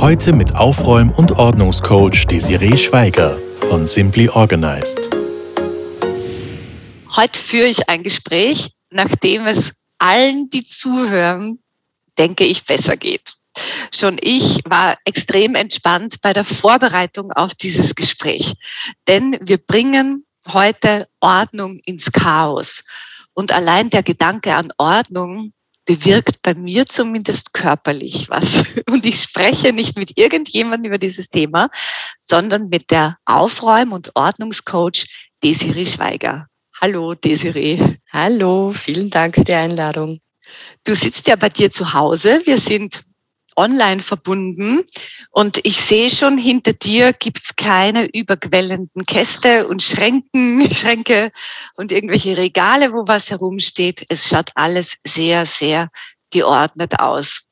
Heute mit Aufräum- und Ordnungscoach Desiree Schweiger von Simply Organized. Heute führe ich ein Gespräch, nachdem es allen, die zuhören, denke ich, besser geht. Schon ich war extrem entspannt bei der Vorbereitung auf dieses Gespräch, denn wir bringen heute Ordnung ins Chaos. Und allein der Gedanke an Ordnung bewirkt bei mir zumindest körperlich was. Und ich spreche nicht mit irgendjemandem über dieses Thema, sondern mit der Aufräum- und Ordnungscoach Desiree Schweiger. Hallo Desiree. Hallo, vielen Dank für die Einladung. Du sitzt ja bei dir zu Hause. Wir sind online verbunden und ich sehe schon, hinter dir gibt's keine überquellenden Käste und Schränken, Schränke und irgendwelche Regale, wo was herumsteht. Es schaut alles sehr, sehr geordnet aus.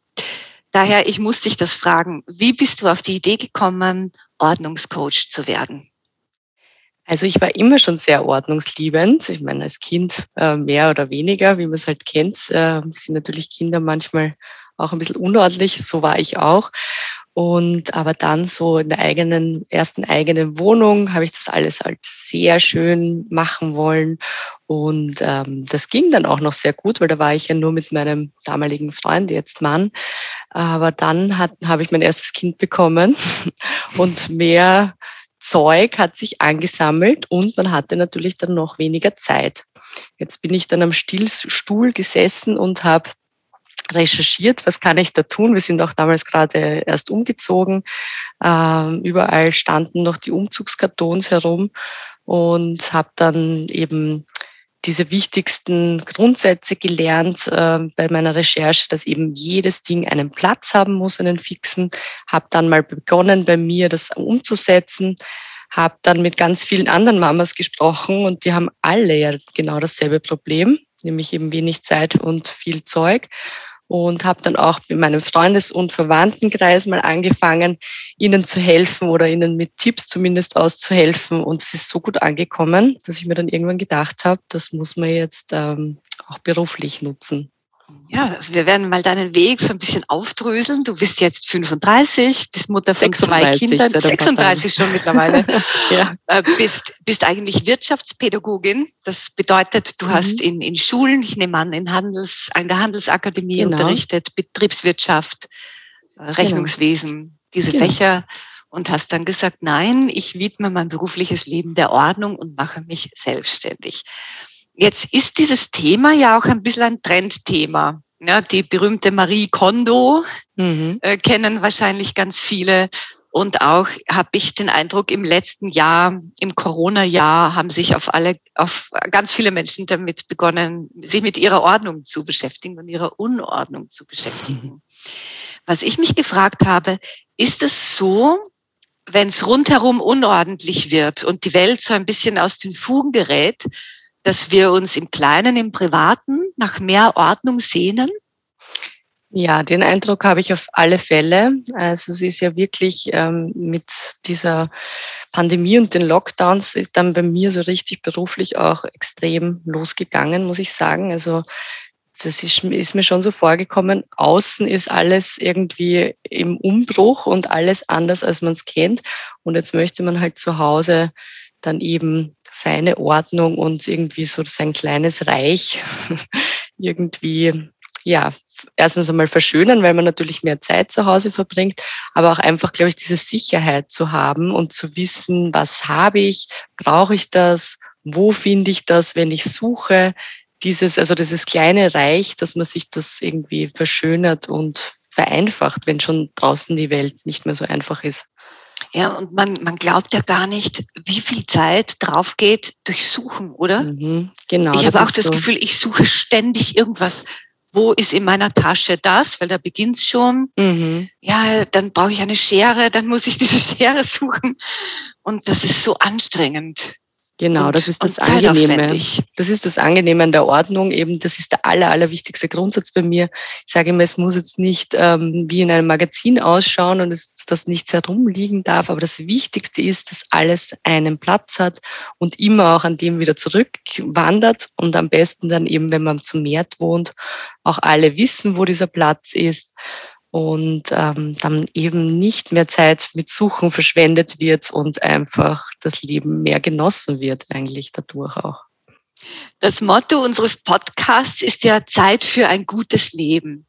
Daher, ich muss dich das fragen, wie bist du auf die Idee gekommen, Ordnungscoach zu werden? Also ich war immer schon sehr ordnungsliebend. Ich meine, als Kind äh, mehr oder weniger, wie man es halt kennt, äh, sind natürlich Kinder manchmal auch ein bisschen unordentlich, so war ich auch. Und aber dann so in der eigenen, ersten eigenen Wohnung habe ich das alles halt sehr schön machen wollen. Und ähm, das ging dann auch noch sehr gut, weil da war ich ja nur mit meinem damaligen Freund, jetzt Mann. Aber dann habe ich mein erstes Kind bekommen und mehr Zeug hat sich angesammelt und man hatte natürlich dann noch weniger Zeit. Jetzt bin ich dann am Stillstuhl gesessen und habe recherchiert, was kann ich da tun. Wir sind auch damals gerade erst umgezogen. Ähm, überall standen noch die Umzugskartons herum und habe dann eben diese wichtigsten Grundsätze gelernt äh, bei meiner Recherche, dass eben jedes Ding einen Platz haben muss, einen fixen. Habe dann mal begonnen, bei mir das umzusetzen. Habe dann mit ganz vielen anderen Mamas gesprochen und die haben alle ja genau dasselbe Problem, nämlich eben wenig Zeit und viel Zeug und habe dann auch in meinem Freundes- und Verwandtenkreis mal angefangen, ihnen zu helfen oder ihnen mit Tipps zumindest auszuhelfen. Und es ist so gut angekommen, dass ich mir dann irgendwann gedacht habe, das muss man jetzt ähm, auch beruflich nutzen. Ja, also wir werden mal deinen Weg so ein bisschen aufdröseln. Du bist jetzt 35, bist Mutter von 36, zwei Kindern, 36 schon mittlerweile. ja. Äh, bist, bist eigentlich Wirtschaftspädagogin. Das bedeutet, du mhm. hast in, in Schulen, ich nehme an, in Handels, an der Handelsakademie genau. unterrichtet, Betriebswirtschaft, äh, genau. Rechnungswesen, genau. diese genau. Fächer und hast dann gesagt, nein, ich widme mein berufliches Leben der Ordnung und mache mich selbstständig. Jetzt ist dieses Thema ja auch ein bisschen ein Trendthema. Ja, die berühmte Marie Kondo mhm. äh, kennen wahrscheinlich ganz viele. Und auch habe ich den Eindruck, im letzten Jahr, im Corona-Jahr, haben sich auf alle, auf ganz viele Menschen damit begonnen, sich mit ihrer Ordnung zu beschäftigen und ihrer Unordnung zu beschäftigen. Mhm. Was ich mich gefragt habe, ist es so, wenn es rundherum unordentlich wird und die Welt so ein bisschen aus den Fugen gerät, dass wir uns im Kleinen, im Privaten nach mehr Ordnung sehnen? Ja, den Eindruck habe ich auf alle Fälle. Also es ist ja wirklich ähm, mit dieser Pandemie und den Lockdowns ist dann bei mir so richtig beruflich auch extrem losgegangen, muss ich sagen. Also das ist, ist mir schon so vorgekommen. Außen ist alles irgendwie im Umbruch und alles anders, als man es kennt. Und jetzt möchte man halt zu Hause dann eben seine Ordnung und irgendwie so sein kleines Reich irgendwie, ja, erstens einmal verschönern, weil man natürlich mehr Zeit zu Hause verbringt, aber auch einfach, glaube ich, diese Sicherheit zu haben und zu wissen, was habe ich, brauche ich das, wo finde ich das, wenn ich suche, dieses, also dieses kleine Reich, dass man sich das irgendwie verschönert und vereinfacht, wenn schon draußen die Welt nicht mehr so einfach ist. Ja, und man, man glaubt ja gar nicht, wie viel Zeit drauf geht durch Suchen, oder? Mhm, genau. Ich habe auch das so. Gefühl, ich suche ständig irgendwas. wo ist in meiner Tasche das, weil da beginnt es schon. Mhm. Ja, dann brauche ich eine Schere, dann muss ich diese Schere suchen. Und das ist so anstrengend. Genau, und, das ist das Angenehme. Das ist das Angenehme an der Ordnung. Eben, das ist der aller, allerwichtigste Grundsatz bei mir. Ich sage immer, es muss jetzt nicht ähm, wie in einem Magazin ausschauen und es, dass nichts herumliegen darf. Aber das Wichtigste ist, dass alles einen Platz hat und immer auch an dem wieder zurückwandert. Und am besten dann eben, wenn man zum Meer wohnt, auch alle wissen, wo dieser Platz ist und ähm, dann eben nicht mehr Zeit mit Suchen verschwendet wird und einfach das Leben mehr genossen wird eigentlich dadurch auch. Das Motto unseres Podcasts ist ja Zeit für ein gutes Leben.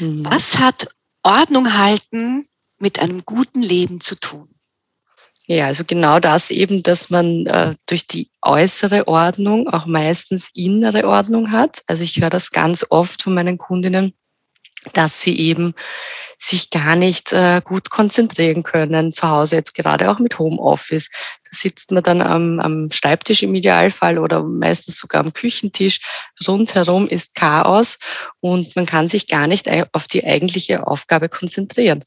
Mhm. Was hat Ordnung halten mit einem guten Leben zu tun? Ja, also genau das eben, dass man äh, durch die äußere Ordnung auch meistens innere Ordnung hat. Also ich höre das ganz oft von meinen Kundinnen, dass sie eben sich gar nicht äh, gut konzentrieren können zu Hause, jetzt gerade auch mit Homeoffice. Da sitzt man dann am, am Schreibtisch im Idealfall oder meistens sogar am Küchentisch. Rundherum ist Chaos und man kann sich gar nicht auf die eigentliche Aufgabe konzentrieren.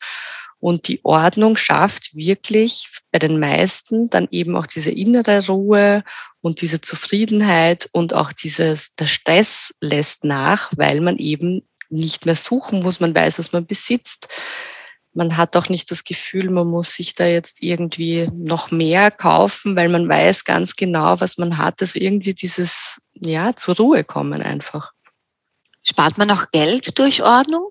Und die Ordnung schafft wirklich bei den meisten dann eben auch diese innere Ruhe und diese Zufriedenheit und auch dieses, der Stress lässt nach, weil man eben nicht mehr suchen muss, man weiß, was man besitzt. Man hat auch nicht das Gefühl, man muss sich da jetzt irgendwie noch mehr kaufen, weil man weiß ganz genau, was man hat. Also irgendwie dieses, ja, zur Ruhe kommen einfach. Spart man auch Geld durch Ordnung?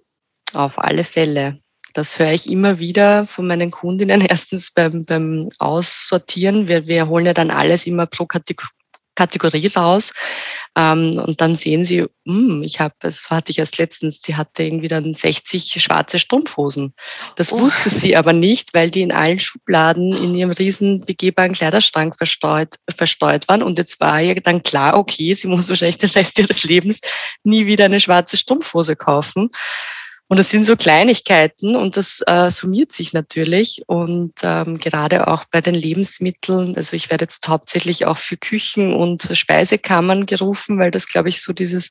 Auf alle Fälle. Das höre ich immer wieder von meinen Kundinnen. Erstens beim, beim Aussortieren. Wir, wir holen ja dann alles immer pro Kategorie raus. Ähm, und dann sehen sie, hm, ich habe, das hatte ich erst letztens, sie hatte irgendwie dann 60 schwarze Strumpfhosen. Das oh. wusste sie aber nicht, weil die in allen Schubladen in ihrem riesen begehbaren Kleiderschrank verstreut, verstreut waren. Und jetzt war ihr dann klar, okay, sie muss wahrscheinlich den Rest ihres Lebens nie wieder eine schwarze Strumpfhose kaufen. Und das sind so Kleinigkeiten und das äh, summiert sich natürlich. Und ähm, gerade auch bei den Lebensmitteln, also ich werde jetzt hauptsächlich auch für Küchen und Speisekammern gerufen, weil das, glaube ich, so dieses,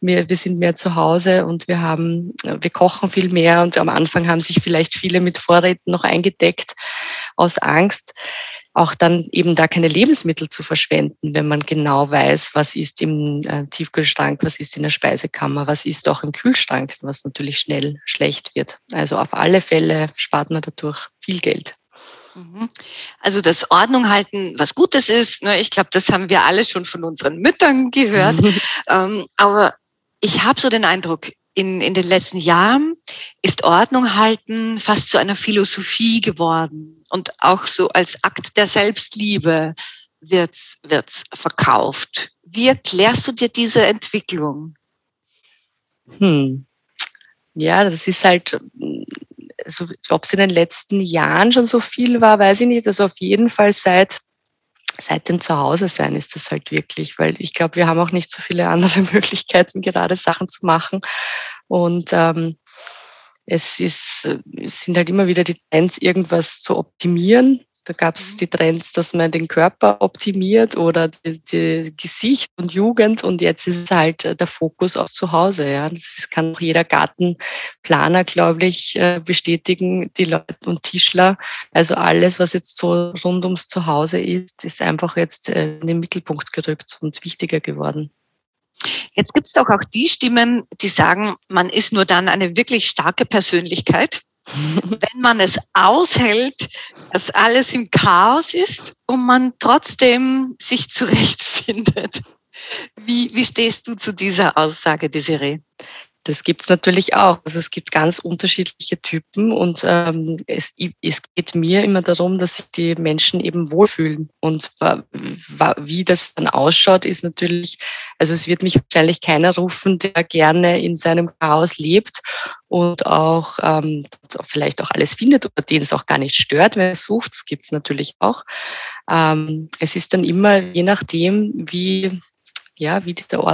wir, wir sind mehr zu Hause und wir haben, wir kochen viel mehr und am Anfang haben sich vielleicht viele mit Vorräten noch eingedeckt aus Angst auch dann eben da keine Lebensmittel zu verschwenden, wenn man genau weiß, was ist im äh, Tiefkühlschrank, was ist in der Speisekammer, was ist auch im Kühlschrank, was natürlich schnell schlecht wird. Also auf alle Fälle spart man dadurch viel Geld. Mhm. Also das Ordnung halten, was Gutes ist, ne, ich glaube, das haben wir alle schon von unseren Müttern gehört. ähm, aber ich habe so den Eindruck, in, in den letzten Jahren ist Ordnung halten fast zu einer Philosophie geworden und auch so als Akt der Selbstliebe wird wird's verkauft. Wie erklärst du dir diese Entwicklung? Hm. Ja, das ist halt, also, ob es in den letzten Jahren schon so viel war, weiß ich nicht. Also auf jeden Fall seit seit dem Zuhause sein ist das halt wirklich, weil ich glaube, wir haben auch nicht so viele andere Möglichkeiten, gerade Sachen zu machen. Und ähm, es, ist, es sind halt immer wieder die Trends, irgendwas zu optimieren. Da gab es mhm. die Trends, dass man den Körper optimiert oder die, die, Gesicht und Jugend und jetzt ist es halt äh, der Fokus auf zu Hause. Ja. Das kann auch jeder Gartenplaner, glaube ich, äh, bestätigen, die Leute und Tischler. Also alles, was jetzt so rund ums Zuhause ist, ist einfach jetzt äh, in den Mittelpunkt gerückt und wichtiger geworden. Jetzt gibt es doch auch die Stimmen, die sagen, man ist nur dann eine wirklich starke Persönlichkeit, wenn man es aushält, dass alles im Chaos ist und man trotzdem sich zurechtfindet. Wie, wie stehst du zu dieser Aussage, Desiree? Das gibt's natürlich auch. Also es gibt ganz unterschiedliche Typen und ähm, es, es geht mir immer darum, dass sich die Menschen eben wohlfühlen. Und wie das dann ausschaut, ist natürlich, also es wird mich wahrscheinlich keiner rufen, der gerne in seinem Chaos lebt und auch ähm, vielleicht auch alles findet oder den es auch gar nicht stört, wenn er sucht. Das gibt's natürlich auch. Ähm, es ist dann immer je nachdem, wie ja, wie dieser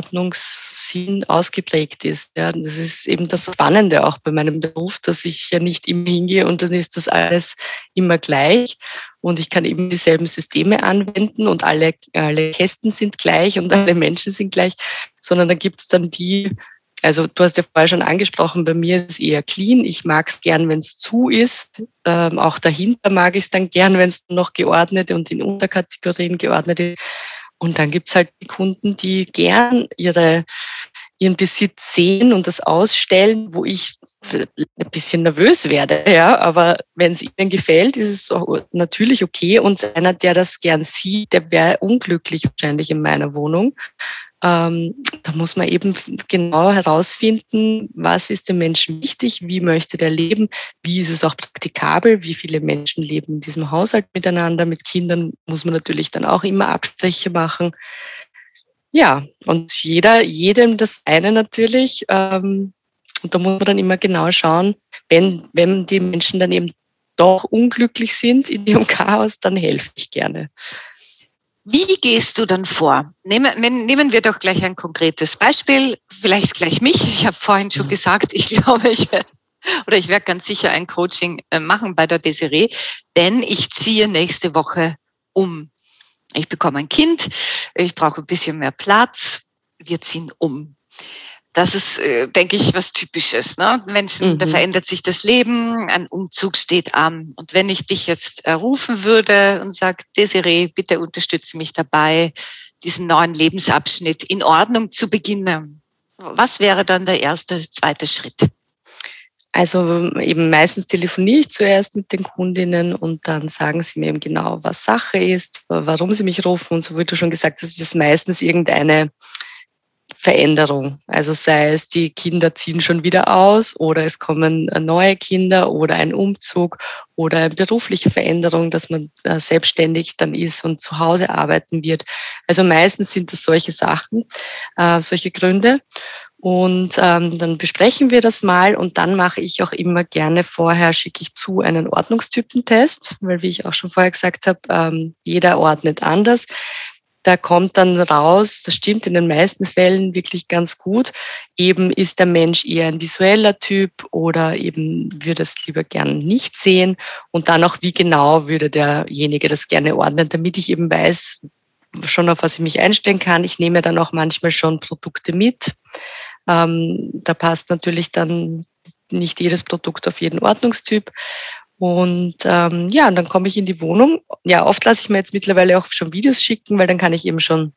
Ordnungssinn ausgeprägt ist. Ja, das ist eben das Spannende auch bei meinem Beruf, dass ich ja nicht immer hingehe und dann ist das alles immer gleich und ich kann eben dieselben Systeme anwenden und alle, alle Kästen sind gleich und alle Menschen sind gleich, sondern da gibt es dann die, Also du hast ja vorher schon angesprochen, bei mir ist es eher clean. Ich mag es gern, wenn es zu ist. Ähm, auch dahinter mag ich es dann gern, wenn es noch geordnet und in Unterkategorien geordnet ist. Und dann gibt's halt die Kunden, die gern ihre, ihren Besitz sehen und das ausstellen, wo ich ein bisschen nervös werde. Ja, aber wenn es ihnen gefällt, ist es natürlich okay. Und einer, der das gern sieht, der wäre unglücklich wahrscheinlich in meiner Wohnung. Ähm, da muss man eben genau herausfinden, was ist dem Menschen wichtig, wie möchte der leben, wie ist es auch praktikabel, wie viele Menschen leben in diesem Haushalt miteinander. Mit Kindern muss man natürlich dann auch immer Abstriche machen. Ja, und jeder, jedem das eine natürlich. Ähm, und da muss man dann immer genau schauen, wenn, wenn die Menschen dann eben doch unglücklich sind in ihrem Chaos, dann helfe ich gerne. Wie gehst du dann vor? Nehmen, nehmen wir doch gleich ein konkretes Beispiel, vielleicht gleich mich. Ich habe vorhin schon gesagt, ich glaube, ich werde oder ich werde ganz sicher ein Coaching äh, machen bei der Desiree, denn ich ziehe nächste Woche um. Ich bekomme ein Kind, ich brauche ein bisschen mehr Platz, wir ziehen um das ist, äh, denke ich, was Typisches. Ne? Menschen, mhm. da verändert sich das Leben, ein Umzug steht an. Und wenn ich dich jetzt äh, rufen würde und sage, Desiree, bitte unterstütze mich dabei, diesen neuen Lebensabschnitt in Ordnung zu beginnen, was wäre dann der erste, zweite Schritt? Also eben meistens telefoniere ich zuerst mit den Kundinnen und dann sagen sie mir eben genau, was Sache ist, warum sie mich rufen und so wie du schon gesagt hast, ist meistens irgendeine Veränderung. Also sei es, die Kinder ziehen schon wieder aus oder es kommen neue Kinder oder ein Umzug oder eine berufliche Veränderung, dass man äh, selbstständig dann ist und zu Hause arbeiten wird. Also meistens sind das solche Sachen, äh, solche Gründe. Und ähm, dann besprechen wir das mal und dann mache ich auch immer gerne vorher, schicke ich zu einen Ordnungstypentest, weil wie ich auch schon vorher gesagt habe, ähm, jeder ordnet anders da kommt dann raus, das stimmt in den meisten Fällen wirklich ganz gut, eben ist der Mensch eher ein visueller Typ oder eben würde es lieber gern nicht sehen und dann auch, wie genau würde derjenige das gerne ordnen, damit ich eben weiß, schon auf was ich mich einstellen kann. Ich nehme dann auch manchmal schon Produkte mit. Ähm, da passt natürlich dann nicht jedes Produkt auf jeden Ordnungstyp. Und ähm, ja, und dann komme ich in die Wohnung. Ja, oft lasse ich mir jetzt mittlerweile auch schon Videos schicken, weil dann kann ich eben schon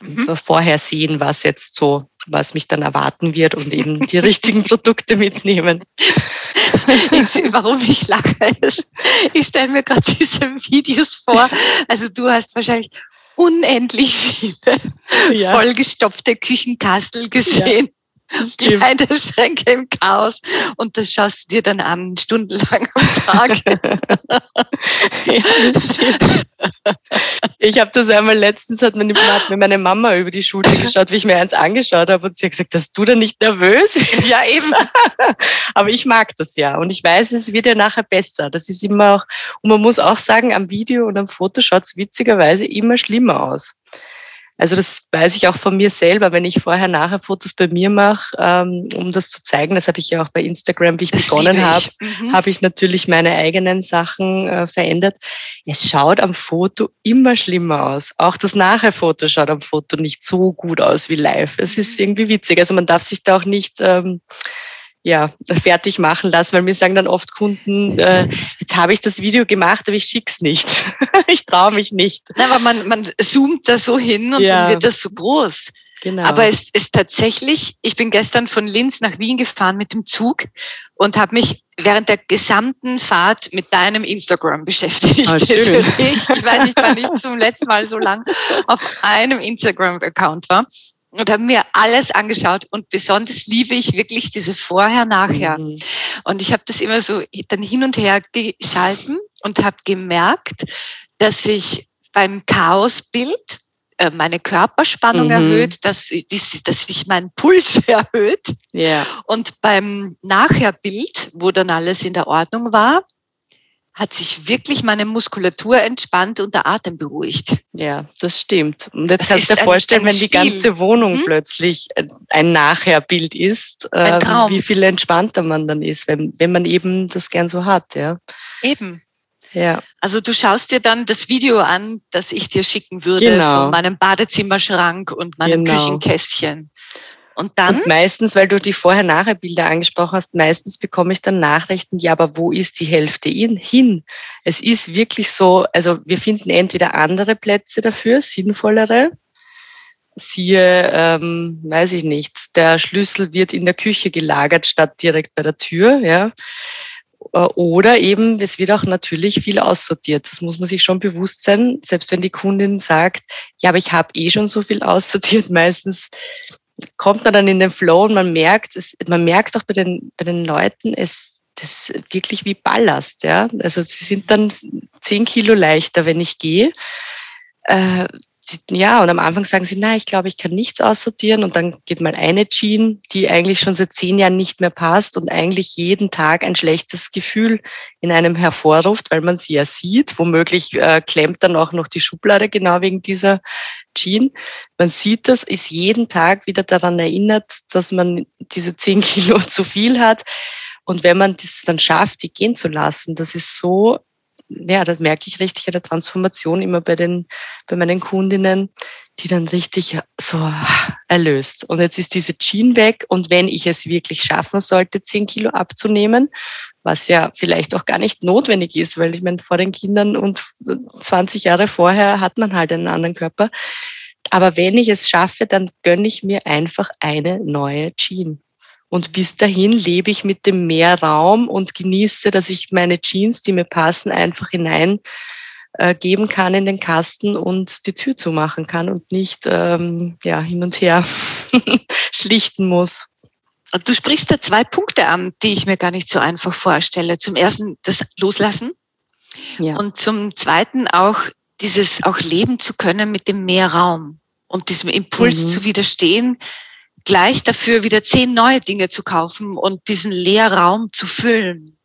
mhm. vorher sehen, was jetzt so, was mich dann erwarten wird und eben die richtigen Produkte mitnehmen. Ich, warum ich lache ist, ich stelle mir gerade diese Videos vor. Also du hast wahrscheinlich unendlich viele ja. vollgestopfte Küchenkastel gesehen. Die Schränke im Chaos und das schaust du dir dann an, stundenlang am Tag. ich habe das einmal letztens, hat meine, hat mir meine Mama über die Schule geschaut, wie ich mir eins angeschaut habe und sie hat gesagt, dass du da nicht nervös? Ja, eben. Aber ich mag das ja und ich weiß, es wird ja nachher besser. Das ist immer auch, und man muss auch sagen, am Video und am Foto schaut es witzigerweise immer schlimmer aus. Also das weiß ich auch von mir selber, wenn ich vorher nachher Fotos bei mir mache, ähm, um das zu zeigen. Das habe ich ja auch bei Instagram, wie ich das begonnen habe, mhm. habe ich natürlich meine eigenen Sachen äh, verändert. Es schaut am Foto immer schlimmer aus. Auch das Nachher-Foto schaut am Foto nicht so gut aus wie live. Es ist mhm. irgendwie witzig. Also man darf sich da auch nicht ähm, ja, fertig machen lassen, weil mir sagen dann oft Kunden, äh, jetzt habe ich das Video gemacht, aber ich schick's nicht. ich traue mich nicht. Na, aber man, man zoomt da so hin und ja. dann wird das so groß. Genau. Aber es ist tatsächlich, ich bin gestern von Linz nach Wien gefahren mit dem Zug und habe mich während der gesamten Fahrt mit deinem Instagram beschäftigt. Ah, schön. Ich, ich weiß nicht, wann ich zum letzten Mal so lang auf einem Instagram-Account war und habe mir alles angeschaut und besonders liebe ich wirklich diese Vorher-Nachher. Mhm. Und ich habe das immer so dann hin und her geschalten und habe gemerkt, dass ich beim Chaosbild äh, meine Körperspannung mhm. erhöht, dass, dass sich mein Puls erhöht. Yeah. Und beim Nachherbild, wo dann alles in der Ordnung war, hat sich wirklich meine Muskulatur entspannt und der Atem beruhigt. Ja, das stimmt. Und jetzt das kannst du dir vorstellen, ein, ein wenn die ganze Wohnung hm? plötzlich ein Nachherbild ist, äh, wie viel entspannter man dann ist, wenn, wenn man eben das gern so hat, ja. Eben. Ja. Also du schaust dir dann das Video an, das ich dir schicken würde genau. von meinem Badezimmerschrank und meinem genau. Küchenkästchen. Und dann? Und meistens, weil du die Vorher-Nachher-Bilder angesprochen hast, meistens bekomme ich dann Nachrichten, ja, aber wo ist die Hälfte hin? Es ist wirklich so, also wir finden entweder andere Plätze dafür, sinnvollere. Siehe, ähm, weiß ich nicht, der Schlüssel wird in der Küche gelagert statt direkt bei der Tür, ja. Äh, oder eben, es wird auch natürlich viel aussortiert. Das muss man sich schon bewusst sein. Selbst wenn die Kundin sagt, ja, aber ich habe eh schon so viel aussortiert, meistens kommt man dann in den Flow und man merkt, es, man merkt auch bei den, bei den Leuten, es das ist wirklich wie Ballast. Ja? Also sie sind dann zehn Kilo leichter, wenn ich gehe. Äh, ja, und am Anfang sagen sie, na, ich glaube, ich kann nichts aussortieren. Und dann geht mal eine Jean, die eigentlich schon seit zehn Jahren nicht mehr passt und eigentlich jeden Tag ein schlechtes Gefühl in einem hervorruft, weil man sie ja sieht. Womöglich äh, klemmt dann auch noch die Schublade genau wegen dieser Jean. Man sieht das, ist jeden Tag wieder daran erinnert, dass man diese zehn Kilo zu viel hat. Und wenn man das dann schafft, die gehen zu lassen, das ist so ja, das merke ich richtig eine Transformation immer bei den, bei meinen Kundinnen, die dann richtig so erlöst. Und jetzt ist diese Jean weg. Und wenn ich es wirklich schaffen sollte, 10 Kilo abzunehmen, was ja vielleicht auch gar nicht notwendig ist, weil ich meine, vor den Kindern und 20 Jahre vorher hat man halt einen anderen Körper. Aber wenn ich es schaffe, dann gönne ich mir einfach eine neue Jean. Und bis dahin lebe ich mit dem Mehrraum und genieße, dass ich meine Jeans, die mir passen, einfach hinein äh, geben kann in den Kasten und die Tür zumachen kann und nicht ähm, ja, hin und her schlichten muss. Du sprichst da zwei Punkte an, die ich mir gar nicht so einfach vorstelle. Zum ersten das Loslassen ja. und zum zweiten auch dieses auch leben zu können mit dem Mehrraum und diesem Impuls mhm. zu widerstehen, gleich dafür wieder zehn neue Dinge zu kaufen und diesen Leerraum zu füllen.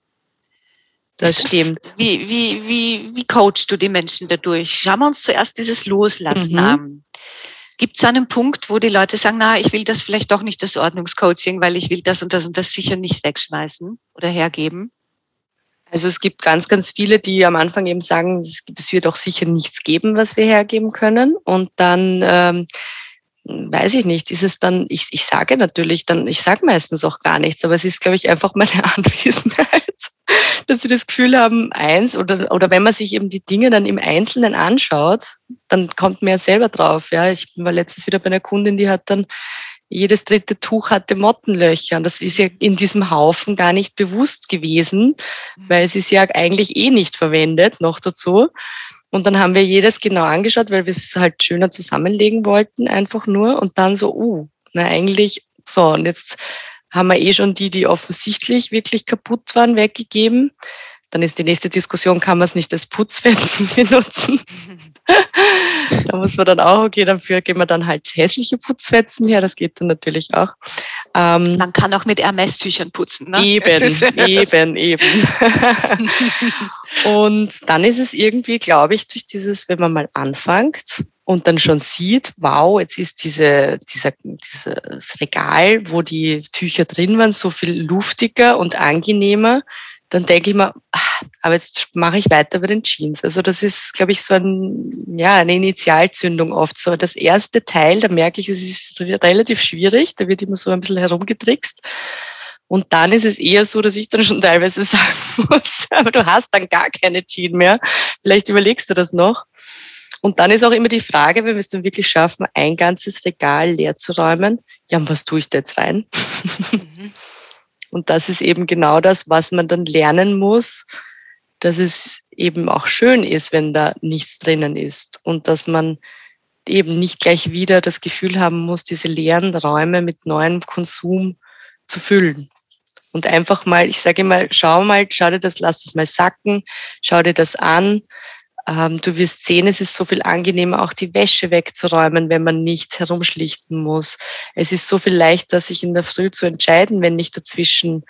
Das stimmt. Wie, wie, wie, wie coachst du die Menschen dadurch? Schauen wir uns zuerst dieses Loslassen mhm. an. Gibt es einen Punkt, wo die Leute sagen, na, ich will das vielleicht doch nicht das Ordnungscoaching, weil ich will das und das und das sicher nicht wegschmeißen oder hergeben? Also es gibt ganz, ganz viele, die am Anfang eben sagen, es wird auch sicher nichts geben, was wir hergeben können. Und dann ähm, weiß ich nicht, ist es dann, ich, ich sage natürlich dann, ich sage meistens auch gar nichts, aber es ist, glaube ich, einfach meine Anwesenheit, dass sie das Gefühl haben, eins, oder, oder wenn man sich eben die Dinge dann im Einzelnen anschaut, dann kommt man ja selber drauf. Ja, ich war letztens wieder bei einer Kundin, die hat dann jedes dritte Tuch hatte Mottenlöcher. Und das ist ja in diesem Haufen gar nicht bewusst gewesen, weil sie es ja eigentlich eh nicht verwendet, noch dazu. Und dann haben wir jedes genau angeschaut, weil wir es halt schöner zusammenlegen wollten, einfach nur. Und dann so, uh, na eigentlich, so, und jetzt haben wir eh schon die, die offensichtlich wirklich kaputt waren, weggegeben. Dann ist die nächste Diskussion, kann man es nicht als Putzfetzen benutzen? da muss man dann auch, okay, dafür gehen wir dann halt hässliche Putzfetzen her, das geht dann natürlich auch. Ähm, man kann auch mit Hermes-Tüchern putzen. Ne? Eben, eben, eben. und dann ist es irgendwie, glaube ich, durch dieses, wenn man mal anfängt und dann schon sieht, wow, jetzt ist diese, dieser, dieses Regal, wo die Tücher drin waren, so viel luftiger und angenehmer dann denke ich mir, ach, aber jetzt mache ich weiter bei den Jeans. Also das ist, glaube ich, so ein, ja, eine Initialzündung oft. So das erste Teil, da merke ich, es ist relativ schwierig, da wird immer so ein bisschen herumgetrickst. Und dann ist es eher so, dass ich dann schon teilweise sagen muss, aber du hast dann gar keine Jeans mehr. Vielleicht überlegst du das noch. Und dann ist auch immer die Frage, wenn wir es dann wirklich schaffen, ein ganzes Regal leer zu räumen, ja, und was tue ich da jetzt rein? Mhm. Und das ist eben genau das, was man dann lernen muss, dass es eben auch schön ist, wenn da nichts drinnen ist und dass man eben nicht gleich wieder das Gefühl haben muss, diese leeren Räume mit neuem Konsum zu füllen. Und einfach mal, ich sage mal, schau mal, schau dir das, lass das mal sacken, schau dir das an, ähm, du wirst sehen, es ist so viel angenehmer, auch die Wäsche wegzuräumen, wenn man nicht herumschlichten muss. Es ist so viel leichter, sich in der Früh zu entscheiden, wenn nicht dazwischen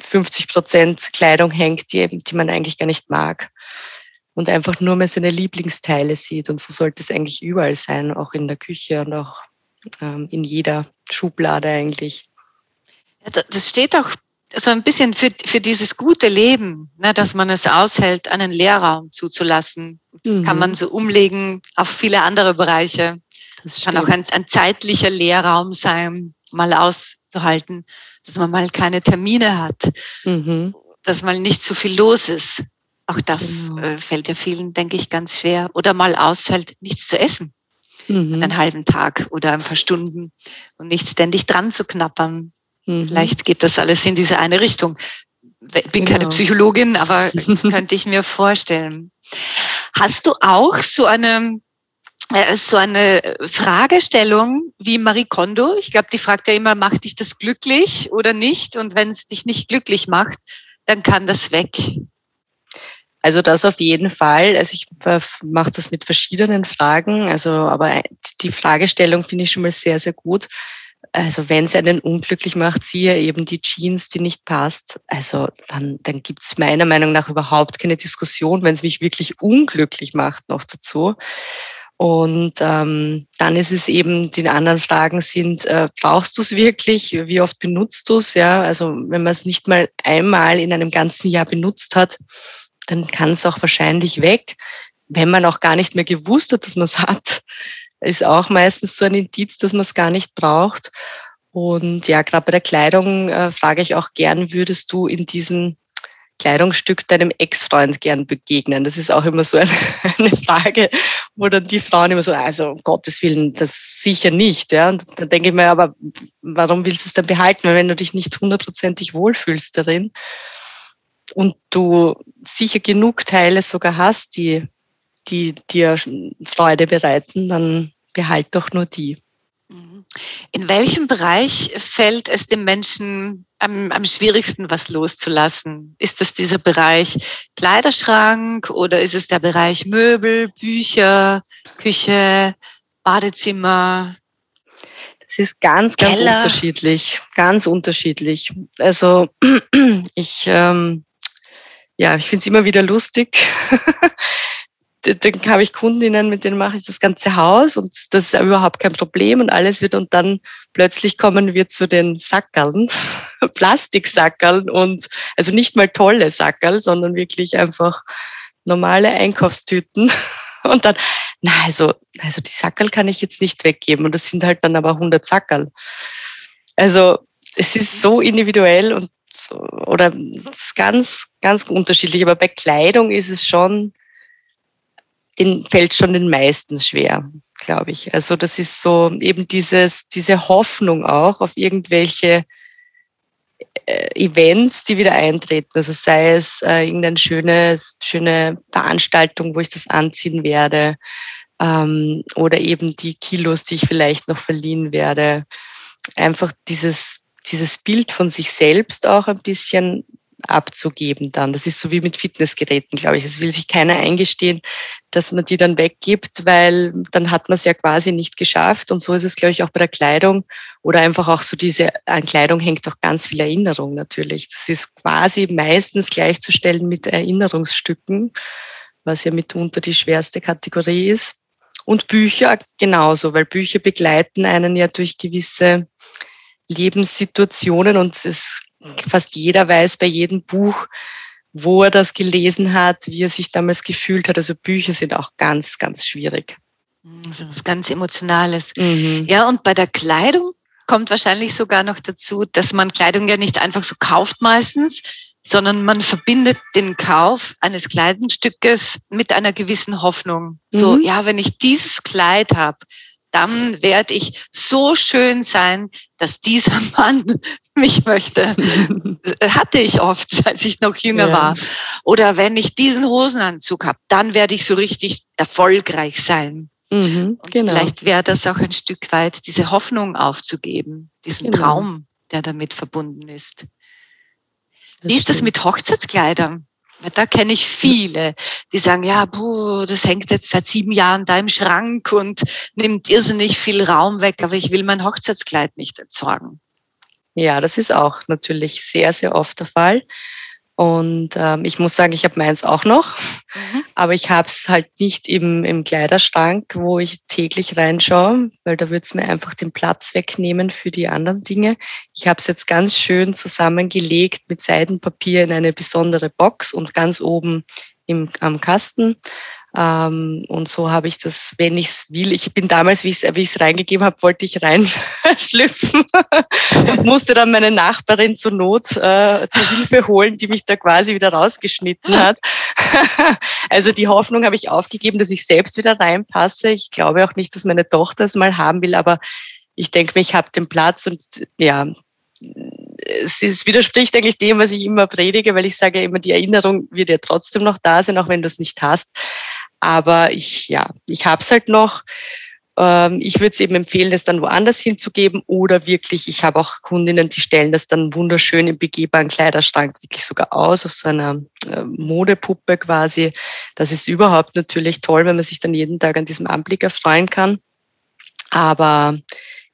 50 Prozent Kleidung hängt, die, die man eigentlich gar nicht mag. Und einfach nur mehr seine Lieblingsteile sieht. Und so sollte es eigentlich überall sein, auch in der Küche und auch ähm, in jeder Schublade eigentlich. Das steht auch so ein bisschen für, für dieses gute Leben, ne, dass man es aushält, einen Lehrraum zuzulassen. Das mhm. kann man so umlegen auf viele andere Bereiche. Das kann auch ein, ein zeitlicher Lehrraum sein, mal auszuhalten, dass man mal keine Termine hat, mhm. dass mal nicht so viel los ist. Auch das genau. äh, fällt ja vielen, denke ich, ganz schwer. Oder mal aushält, nichts zu essen. Mhm. Einen halben Tag oder ein paar Stunden und nicht ständig dran zu knappern. Mhm. Vielleicht geht das alles in diese eine Richtung. Ich bin genau. keine Psychologin, aber könnte ich mir vorstellen. Hast du auch so eine äh, so eine Fragestellung wie Marie Kondo. Ich glaube, die fragt ja immer, macht dich das glücklich oder nicht? Und wenn es dich nicht glücklich macht, dann kann das weg. Also das auf jeden Fall. Also ich mache das mit verschiedenen Fragen. Also aber die Fragestellung finde ich schon mal sehr, sehr gut. Also wenn es einen unglücklich macht, siehe eben die Jeans, die nicht passt, also dann, dann gibt es meiner Meinung nach überhaupt keine Diskussion, wenn es mich wirklich unglücklich macht noch dazu. Und ähm, dann ist es eben, die anderen Fragen sind, äh, brauchst du es wirklich? Wie oft benutzt du es? Ja, also wenn man es nicht mal einmal in einem ganzen Jahr benutzt hat, dann kann es auch wahrscheinlich weg. Wenn man auch gar nicht mehr gewusst hat, dass man es hat, ist auch meistens so ein Indiz, dass man es gar nicht braucht. Und ja, gerade bei der Kleidung äh, frage ich auch gern, würdest du in diesen Kleidungsstück deinem Ex-Freund gern begegnen? Das ist auch immer so eine, eine, Frage, wo dann die Frauen immer so, also um Gottes Willen, das sicher nicht. Ja? Und dann denke ich mir, aber warum willst du es dann behalten, wenn du dich nicht hundertprozentig wohlfühlst darin und du sicher genug Teile sogar hast, die, die dir Freude bereiten, dann behalt doch nur die. In welchem Bereich fällt es dem Menschen am, am schwierigsten, was loszulassen? Ist das dieser Bereich Kleiderschrank oder ist es der Bereich Möbel, Bücher, Küche, Badezimmer? Es ist ganz, ganz Keller. unterschiedlich. Ganz unterschiedlich. Also ich, ähm, ja, ich finde es immer wieder lustig. dann habe ich Kundinnen, mit denen mache ich das ganze Haus und das ist überhaupt kein Problem und alles wird und dann plötzlich kommen wir zu den Sackerln, Plastiksackerln und also nicht mal tolle Sackerl, sondern wirklich einfach normale Einkaufstüten und dann, na also, also die Sackerl kann ich jetzt nicht weggeben und das sind halt dann aber 100 Sackerl. Also es ist so individuell und so, oder ganz, ganz unterschiedlich, aber bei Kleidung ist es schon, den fällt schon den meisten schwer, glaube ich. Also das ist so eben dieses, diese Hoffnung auch auf irgendwelche äh, Events, die wieder eintreten. Also sei es äh, irgendeine schöne, schöne Veranstaltung, wo ich das anziehen werde, ähm, oder eben die Kilos, die ich vielleicht noch verliehen werde. Einfach dieses, dieses Bild von sich selbst auch ein bisschen abzugeben dann. Das ist so wie mit Fitnessgeräten, glaube ich. Es will sich keiner eingestehen, dass man die dann weggibt, weil dann hat man es ja quasi nicht geschafft. Und so ist es, glaube ich, auch bei der Kleidung oder einfach auch so diese, an Kleidung hängt auch ganz viel Erinnerung natürlich. Das ist quasi meistens gleichzustellen mit Erinnerungsstücken, was ja mitunter die schwerste Kategorie ist. Und Bücher genauso, weil Bücher begleiten einen ja durch gewisse Lebenssituationen und es fast jeder weiß bei jedem Buch, wo er das gelesen hat, wie er sich damals gefühlt hat. Also Bücher sind auch ganz, ganz schwierig. Das ist was ganz Emotionales. Mhm. Ja, und bei der Kleidung kommt wahrscheinlich sogar noch dazu, dass man Kleidung ja nicht einfach so kauft meistens, sondern man verbindet den Kauf eines Kleidungsstückes mit einer gewissen Hoffnung. Mhm. So, ja, wenn ich dieses Kleid habe, dann werde ich so schön sein, dass dieser Mann mich möchte. Hatte ich oft, als ich noch jünger ja. war. Oder wenn ich diesen Hosenanzug habe, dann werde ich so richtig erfolgreich sein. Mhm, genau. Vielleicht wäre das auch ein Stück weit, diese Hoffnung aufzugeben, diesen genau. Traum, der damit verbunden ist. Das Wie ist das mit Hochzeitskleidern? Da kenne ich viele, die sagen, ja, puh, das hängt jetzt seit sieben Jahren da im Schrank und nimmt irrsinnig viel Raum weg, aber ich will mein Hochzeitskleid nicht entsorgen. Ja, das ist auch natürlich sehr, sehr oft der Fall. Und ähm, ich muss sagen, ich habe meins auch noch, mhm. aber ich habe es halt nicht im, im Kleiderschrank, wo ich täglich reinschaue, weil da würde es mir einfach den Platz wegnehmen für die anderen Dinge. Ich habe es jetzt ganz schön zusammengelegt mit Seidenpapier in eine besondere Box und ganz oben im, am Kasten und so habe ich das, wenn ich es will, ich bin damals, wie ich es reingegeben habe, wollte ich reinschlüpfen und musste dann meine Nachbarin zur Not äh, zur Hilfe holen, die mich da quasi wieder rausgeschnitten hat. also die Hoffnung habe ich aufgegeben, dass ich selbst wieder reinpasse. Ich glaube auch nicht, dass meine Tochter es mal haben will, aber ich denke mir, ich habe den Platz und ja, es ist, widerspricht eigentlich dem, was ich immer predige, weil ich sage immer, die Erinnerung wird ja trotzdem noch da sein, auch wenn du es nicht hast. Aber ich, ja, ich habe es halt noch. Ähm, ich würde es eben empfehlen, es dann woanders hinzugeben oder wirklich, ich habe auch Kundinnen, die stellen das dann wunderschön im begehbaren Kleiderschrank wirklich sogar aus, auf so einer äh, Modepuppe quasi. Das ist überhaupt natürlich toll, wenn man sich dann jeden Tag an diesem Anblick erfreuen kann. Aber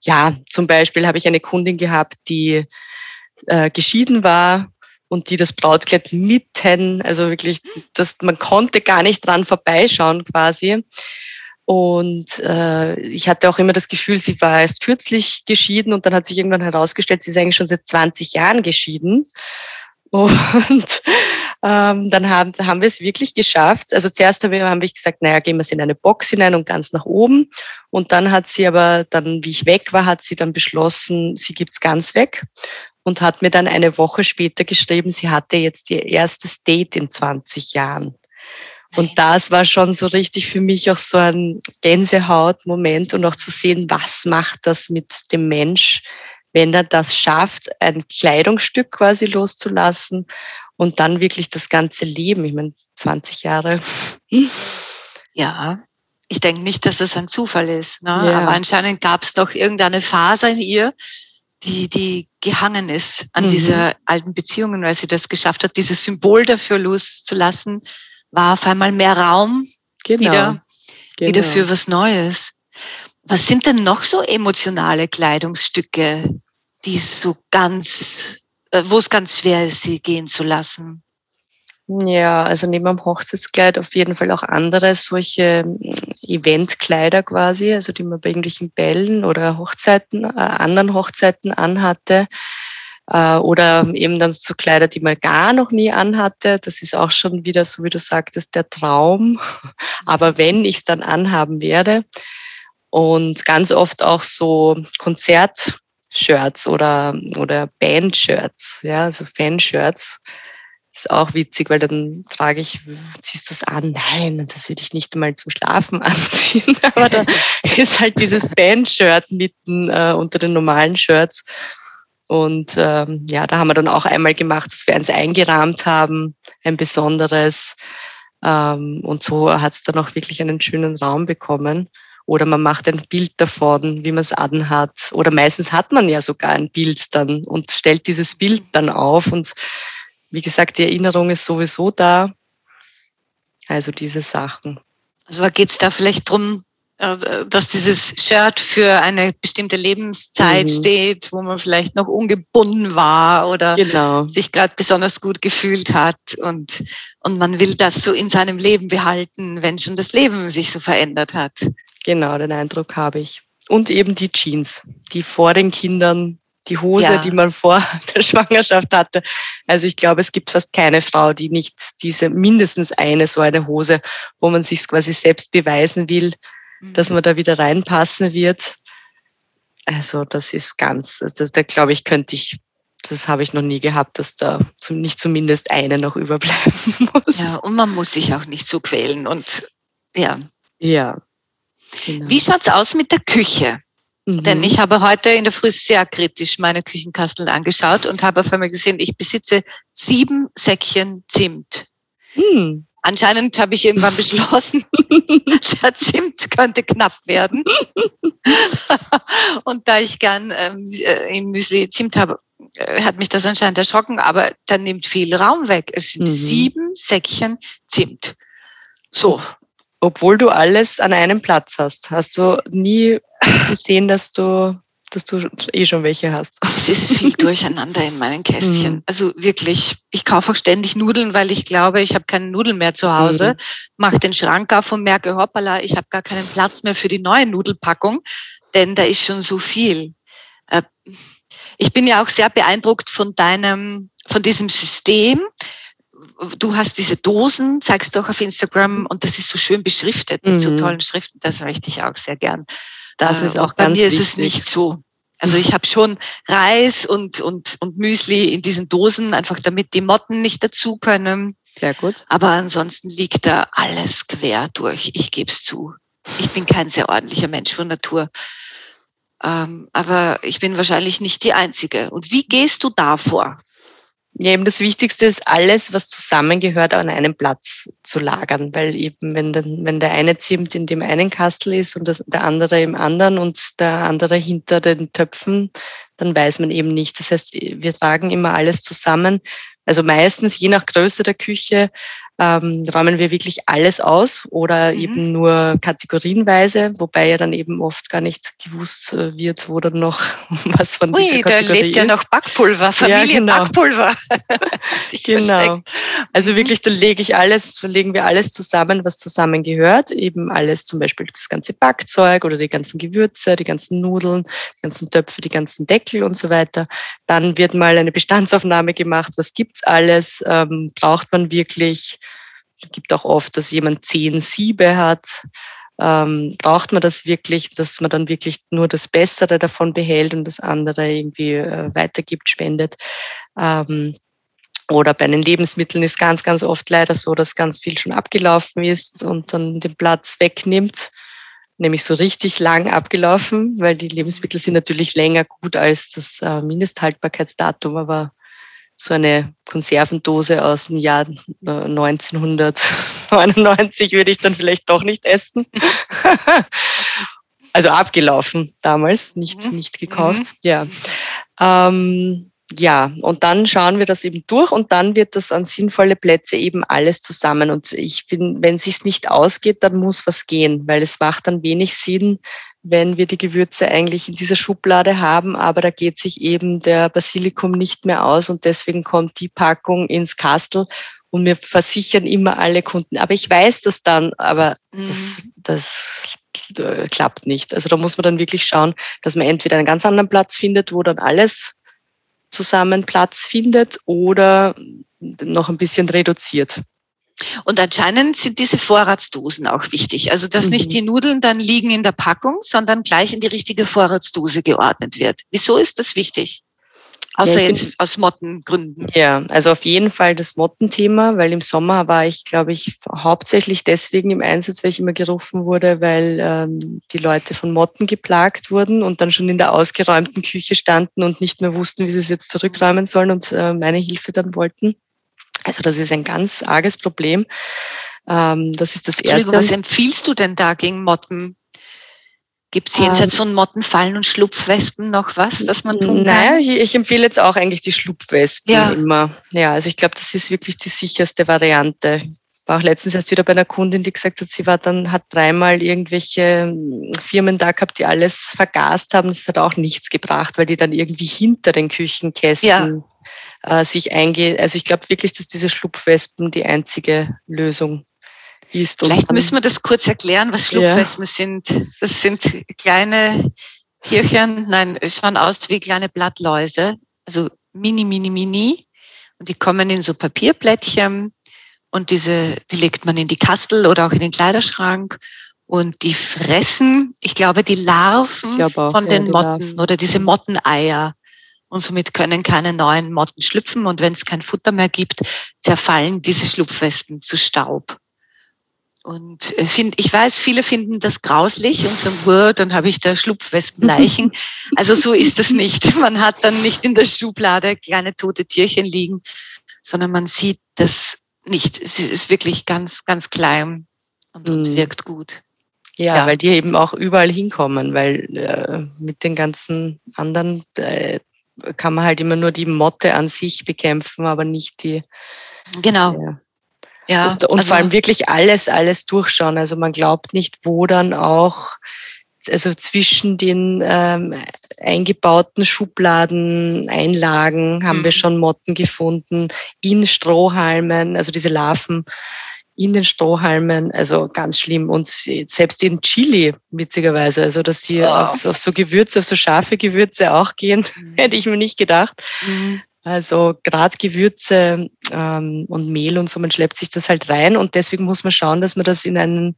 ja, zum Beispiel habe ich eine Kundin gehabt, die äh, geschieden war und die das Brautkleid mitten, also wirklich, das, man konnte gar nicht dran vorbeischauen quasi. Und äh, ich hatte auch immer das Gefühl, sie war erst kürzlich geschieden und dann hat sich irgendwann herausgestellt, sie ist eigentlich schon seit 20 Jahren geschieden. Und ähm, dann haben, haben wir es wirklich geschafft. Also zuerst haben wir, haben wir gesagt, naja, gehen wir es in eine Box hinein und ganz nach oben. Und dann hat sie aber, dann wie ich weg war, hat sie dann beschlossen, sie gibt's ganz weg und hat mir dann eine Woche später geschrieben, sie hatte jetzt ihr erstes Date in 20 Jahren. Und das war schon so richtig für mich auch so ein Gänsehautmoment und auch zu sehen, was macht das mit dem Mensch, wenn er das schafft, ein Kleidungsstück quasi loszulassen und dann wirklich das ganze Leben. Ich meine, 20 Jahre. Ja, ich denke nicht, dass es ein Zufall ist. Ne? Ja. Aber anscheinend gab es doch irgendeine Phase in ihr, die, die gehangen ist an mhm. dieser alten Beziehung, weil sie das geschafft hat, dieses Symbol dafür loszulassen, war auf einmal mehr Raum genau. wieder, genau. wieder für was Neues. Was sind denn noch so emotionale Kleidungsstücke, die so ganz, äh, wo es ganz schwer ist, sie gehen zu lassen? Ja, also neben dem Hochzeitskleid auf jeden Fall auch andere solche hm, Eventkleider quasi, also die man bei irgendwelchen Bällen oder Hochzeiten, äh, anderen Hochzeiten anhatte. Äh, oder eben dann so Kleider, die man gar noch nie anhatte. Das ist auch schon wieder, so wie du sagtest, der Traum. Aber wenn ich es dann anhaben werde. Und ganz oft auch so Konzertshirts oder, oder Bandshirts, ja, so Fanshirts ist auch witzig, weil dann frage ich, ziehst du es an? Nein, das würde ich nicht einmal zum Schlafen anziehen. Aber da ist halt dieses Band-Shirt mitten äh, unter den normalen Shirts. Und ähm, ja, da haben wir dann auch einmal gemacht, dass wir eins eingerahmt haben, ein besonderes. Ähm, und so hat es dann auch wirklich einen schönen Raum bekommen. Oder man macht ein Bild davon, wie man es anhat. Oder meistens hat man ja sogar ein Bild dann und stellt dieses Bild dann auf und wie gesagt, die Erinnerung ist sowieso da. Also diese Sachen. Also geht es da vielleicht drum, äh, dass dieses Shirt für eine bestimmte Lebenszeit mhm. steht, wo man vielleicht noch ungebunden war oder genau. sich gerade besonders gut gefühlt hat und, und man will das so in seinem Leben behalten, wenn schon das Leben sich so verändert hat. Genau, den Eindruck habe ich. Und eben die Jeans, die vor den Kindern die Hose, ja. die man vor der Schwangerschaft hatte. Also ich glaube, es gibt fast keine Frau, die nicht diese mindestens eine so eine Hose, wo man sich quasi selbst beweisen will, mhm. dass man da wieder reinpassen wird. Also das ist ganz, das, da glaube ich, könnte ich, das habe ich noch nie gehabt, dass da nicht zumindest eine noch überbleiben muss. Ja, und man muss sich auch nicht so quälen und ja. Ja. Genau. Wie schaut's aus mit der Küche? Mhm. Denn ich habe heute in der Früh sehr kritisch meine Küchenkasteln angeschaut und habe auf einmal gesehen, ich besitze sieben Säckchen Zimt. Mhm. Anscheinend habe ich irgendwann beschlossen, der Zimt könnte knapp werden. und da ich gern ähm, äh, im Müsli Zimt habe, äh, hat mich das anscheinend erschrocken, aber dann nimmt viel Raum weg. Es sind mhm. sieben Säckchen Zimt. So. Obwohl du alles an einem Platz hast, hast du nie gesehen, dass du, dass du eh schon welche hast. Es ist viel durcheinander in meinen Kästchen. Mhm. Also wirklich, ich kaufe auch ständig Nudeln, weil ich glaube, ich habe keine Nudeln mehr zu Hause. Mhm. Mache den Schrank auf und merke, hoppala, ich habe gar keinen Platz mehr für die neue Nudelpackung, denn da ist schon so viel. Äh, ich bin ja auch sehr beeindruckt von deinem, von diesem System, du hast diese Dosen, zeigst du auch auf Instagram und das ist so schön beschriftet mit mhm. so tollen Schriften. Das möchte ich auch sehr gern. Das ist äh, auch ganz Bei mir wichtig. ist es nicht so. Also ich habe schon Reis und, und, und Müsli in diesen Dosen, einfach damit die Motten nicht dazu können. Sehr gut. Aber ansonsten liegt da alles quer durch. Ich gebe es zu. Ich bin kein sehr ordentlicher Mensch von Natur. Ähm, aber ich bin wahrscheinlich nicht die Einzige. Und wie gehst du da vor? Ja, eben das Wichtigste ist, alles, was zusammengehört, an einem Platz zu lagern, weil eben, wenn, den, wenn der eine Zimt in dem einen Kastel ist und das, der andere im anderen und der andere hinter den Töpfen, dann weiß man eben nicht. Das heißt, wir tragen immer alles zusammen. Also meistens, je nach Größe der Küche, ähm, räumen wir wirklich alles aus oder mhm. eben nur kategorienweise, wobei ja dann eben oft gar nicht gewusst äh, wird, wo dann noch was von Ui, dieser Kategorie da lebt ja noch Backpulver, Familie ja, genau. Backpulver. genau. Versteckt. Also mhm. wirklich, da lege ich alles, da legen wir alles zusammen, was zusammengehört. Eben alles, zum Beispiel das ganze Backzeug oder die ganzen Gewürze, die ganzen Nudeln, die ganzen Töpfe, die ganzen Deckel und so weiter. Dann wird mal eine Bestandsaufnahme gemacht. Was gibt's alles? Ähm, braucht man wirklich? Gibt auch oft, dass jemand zehn Siebe hat. Ähm, braucht man das wirklich, dass man dann wirklich nur das Bessere davon behält und das andere irgendwie äh, weitergibt, spendet. Ähm, oder bei den Lebensmitteln ist ganz, ganz oft leider so, dass ganz viel schon abgelaufen ist und dann den Platz wegnimmt, nämlich so richtig lang abgelaufen, weil die Lebensmittel sind natürlich länger gut als das äh, Mindesthaltbarkeitsdatum, aber so eine Konservendose aus dem Jahr 1999 äh, würde ich dann vielleicht doch nicht essen. also abgelaufen damals, nicht, mhm. nicht gekauft. Mhm. Ja. Ähm, ja, und dann schauen wir das eben durch und dann wird das an sinnvolle Plätze eben alles zusammen. Und ich bin, wenn es sich nicht ausgeht, dann muss was gehen, weil es macht dann wenig Sinn, wenn wir die Gewürze eigentlich in dieser Schublade haben, aber da geht sich eben der Basilikum nicht mehr aus und deswegen kommt die Packung ins Kastel und wir versichern immer alle Kunden. Aber ich weiß das dann, aber mhm. das, das äh, klappt nicht. Also da muss man dann wirklich schauen, dass man entweder einen ganz anderen Platz findet, wo dann alles zusammen Platz findet oder noch ein bisschen reduziert. Und anscheinend sind diese Vorratsdosen auch wichtig. Also, dass mhm. nicht die Nudeln dann liegen in der Packung, sondern gleich in die richtige Vorratsdose geordnet wird. Wieso ist das wichtig? Außer ja, jetzt bin, aus Mottengründen. Ja, also auf jeden Fall das Mottenthema, weil im Sommer war ich, glaube ich, hauptsächlich deswegen im Einsatz, weil ich immer gerufen wurde, weil ähm, die Leute von Motten geplagt wurden und dann schon in der ausgeräumten Küche standen und nicht mehr wussten, wie sie es jetzt zurückräumen sollen und äh, meine Hilfe dann wollten. Also das ist ein ganz arges Problem. Ähm, das ist das Erste. Was empfiehlst du denn da gegen Motten? Gibt es jenseits ähm, von Mottenfallen und Schlupfwespen noch was, das man tun kann? Naja, ich, ich empfehle jetzt auch eigentlich die Schlupfwespen ja. immer. Ja, also ich glaube, das ist wirklich die sicherste Variante. Ich war auch letztens erst wieder bei einer Kundin, die gesagt hat, sie war dann, hat dreimal irgendwelche hm, Firmen da gehabt, die alles vergast haben. Das hat auch nichts gebracht, weil die dann irgendwie hinter den Küchenkästen ja äh, sich eingeht. Also ich glaube wirklich, dass diese Schlupfwespen die einzige Lösung ist. Vielleicht müssen wir das kurz erklären, was Schlupfwespen ja. sind. Das sind kleine Tierchen, nein, es schauen aus wie kleine Blattläuse, also mini, mini, mini. Und die kommen in so Papierblättchen und diese, die legt man in die Kastel oder auch in den Kleiderschrank und die fressen, ich glaube, die Larven glaube auch, von den Motten Larven. oder diese Motteneier und somit können keine neuen Motten schlüpfen. Und wenn es kein Futter mehr gibt, zerfallen diese Schlupfwespen zu Staub. Und äh, find, ich weiß, viele finden das grauslich und sagen, Word, dann habe ich da Schlupfwespenleichen. Also so ist das nicht. Man hat dann nicht in der Schublade kleine tote Tierchen liegen, sondern man sieht das nicht. Es ist wirklich ganz, ganz klein und, und mhm. wirkt gut. Ja, ja, weil die eben auch überall hinkommen, weil äh, mit den ganzen anderen äh, kann man halt immer nur die Motte an sich bekämpfen, aber nicht die. Genau. Ja. Ja, und, und also, vor allem wirklich alles, alles durchschauen. Also man glaubt nicht, wo dann auch, also zwischen den ähm, eingebauten Schubladen, Einlagen haben wir mhm. schon Motten gefunden, in Strohhalmen, also diese Larven in den Strohhalmen, also ganz schlimm. Und selbst in Chili, witzigerweise, also dass die oh. auf, auf, so Gewürze, auf so scharfe Gewürze auch gehen, mhm. hätte ich mir nicht gedacht. Mhm. Also gerade Gewürze ähm, und Mehl und so, man schleppt sich das halt rein und deswegen muss man schauen, dass man das in einen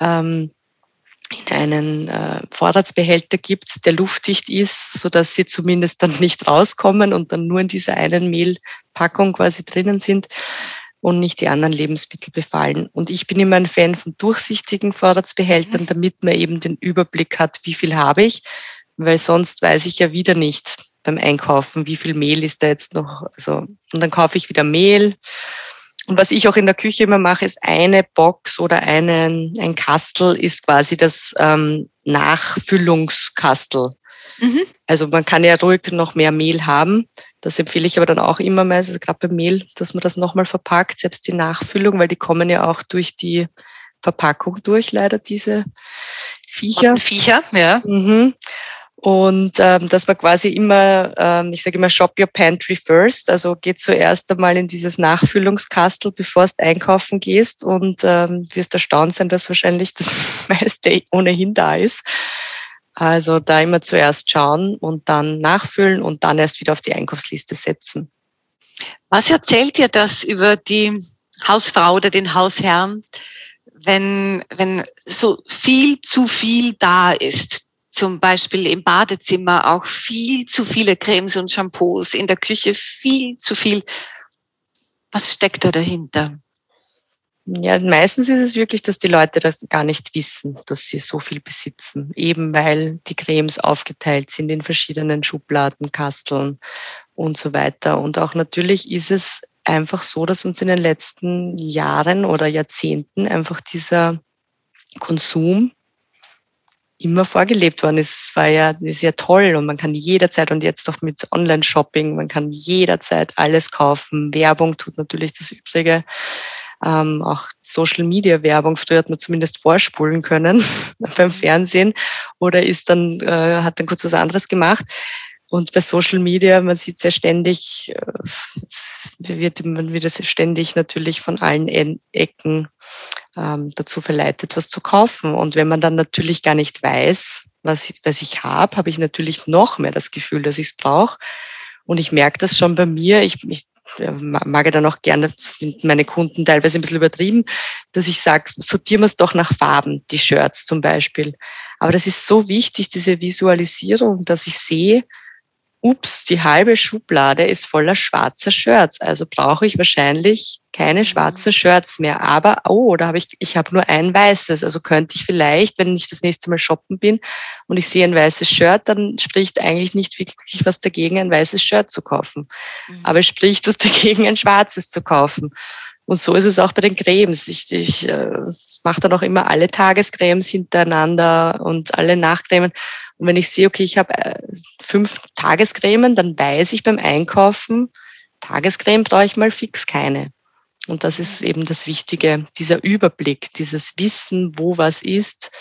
ähm, in einen äh, Vorratsbehälter gibt, der luftdicht ist, so dass sie zumindest dann nicht rauskommen und dann nur in dieser einen Mehlpackung quasi drinnen sind und nicht die anderen Lebensmittel befallen. Und ich bin immer ein Fan von durchsichtigen Vorratsbehältern, damit man eben den Überblick hat, wie viel habe ich, weil sonst weiß ich ja wieder nicht beim Einkaufen, wie viel Mehl ist da jetzt noch. Also, und dann kaufe ich wieder Mehl und was ich auch in der Küche immer mache, ist eine Box oder einen, ein Kastel ist quasi das ähm, Nachfüllungskastel. Mhm. Also man kann ja ruhig noch mehr Mehl haben. Das empfehle ich aber dann auch immer meistens, gerade beim Mehl, dass man das nochmal verpackt, selbst die Nachfüllung, weil die kommen ja auch durch die Verpackung durch, leider diese Viecher. Viecher, ja. Mhm. Und ähm, dass man quasi immer, ähm, ich sage immer, shop your pantry first. Also geh zuerst einmal in dieses Nachfüllungskastel, bevor du einkaufen gehst und ähm, wirst erstaunt sein, dass wahrscheinlich das meiste ohnehin da ist. Also da immer zuerst schauen und dann nachfüllen und dann erst wieder auf die Einkaufsliste setzen. Was erzählt dir das über die Hausfrau oder den Hausherrn, wenn, wenn so viel zu viel da ist? Zum Beispiel im Badezimmer auch viel zu viele Cremes und Shampoos, in der Küche viel zu viel. Was steckt da dahinter? Ja, meistens ist es wirklich, dass die Leute das gar nicht wissen, dass sie so viel besitzen, eben weil die Cremes aufgeteilt sind in verschiedenen Schubladen, Kasteln und so weiter. Und auch natürlich ist es einfach so, dass uns in den letzten Jahren oder Jahrzehnten einfach dieser Konsum immer vorgelebt worden ist. Es war ja, ist ja toll und man kann jederzeit und jetzt auch mit Online-Shopping, man kann jederzeit alles kaufen. Werbung tut natürlich das Übrige. Ähm, auch Social Media Werbung. Früher hat man zumindest vorspulen können beim Fernsehen oder ist dann, äh, hat dann kurz was anderes gemacht. Und bei Social Media, man sieht es ja ständig, äh, wird man wieder ständig natürlich von allen Ecken ähm, dazu verleitet, was zu kaufen. Und wenn man dann natürlich gar nicht weiß, was ich, was ich habe, habe ich natürlich noch mehr das Gefühl, dass ich es brauche. Und ich merke das schon bei mir. Ich, ich mag ja dann auch gerne, meine Kunden teilweise ein bisschen übertrieben, dass ich sage, sortieren wir es doch nach Farben, die Shirts zum Beispiel. Aber das ist so wichtig, diese Visualisierung, dass ich sehe, ups, die halbe Schublade ist voller schwarzer Shirts, also brauche ich wahrscheinlich keine mhm. schwarzen Shirts mehr. Aber, oh, da habe ich, ich habe nur ein weißes. Also könnte ich vielleicht, wenn ich das nächste Mal shoppen bin und ich sehe ein weißes Shirt, dann spricht eigentlich nicht wirklich was dagegen, ein weißes Shirt zu kaufen. Mhm. Aber es spricht was dagegen, ein schwarzes zu kaufen. Und so ist es auch bei den Cremes. Ich, ich äh, mache dann auch immer alle Tagescremes hintereinander und alle Nachcremen. Und wenn ich sehe, okay, ich habe äh, fünf Tagescremen, dann weiß ich beim Einkaufen, Tagescreme brauche ich mal fix keine. Und das ist eben das Wichtige, dieser Überblick, dieses Wissen, wo was ist.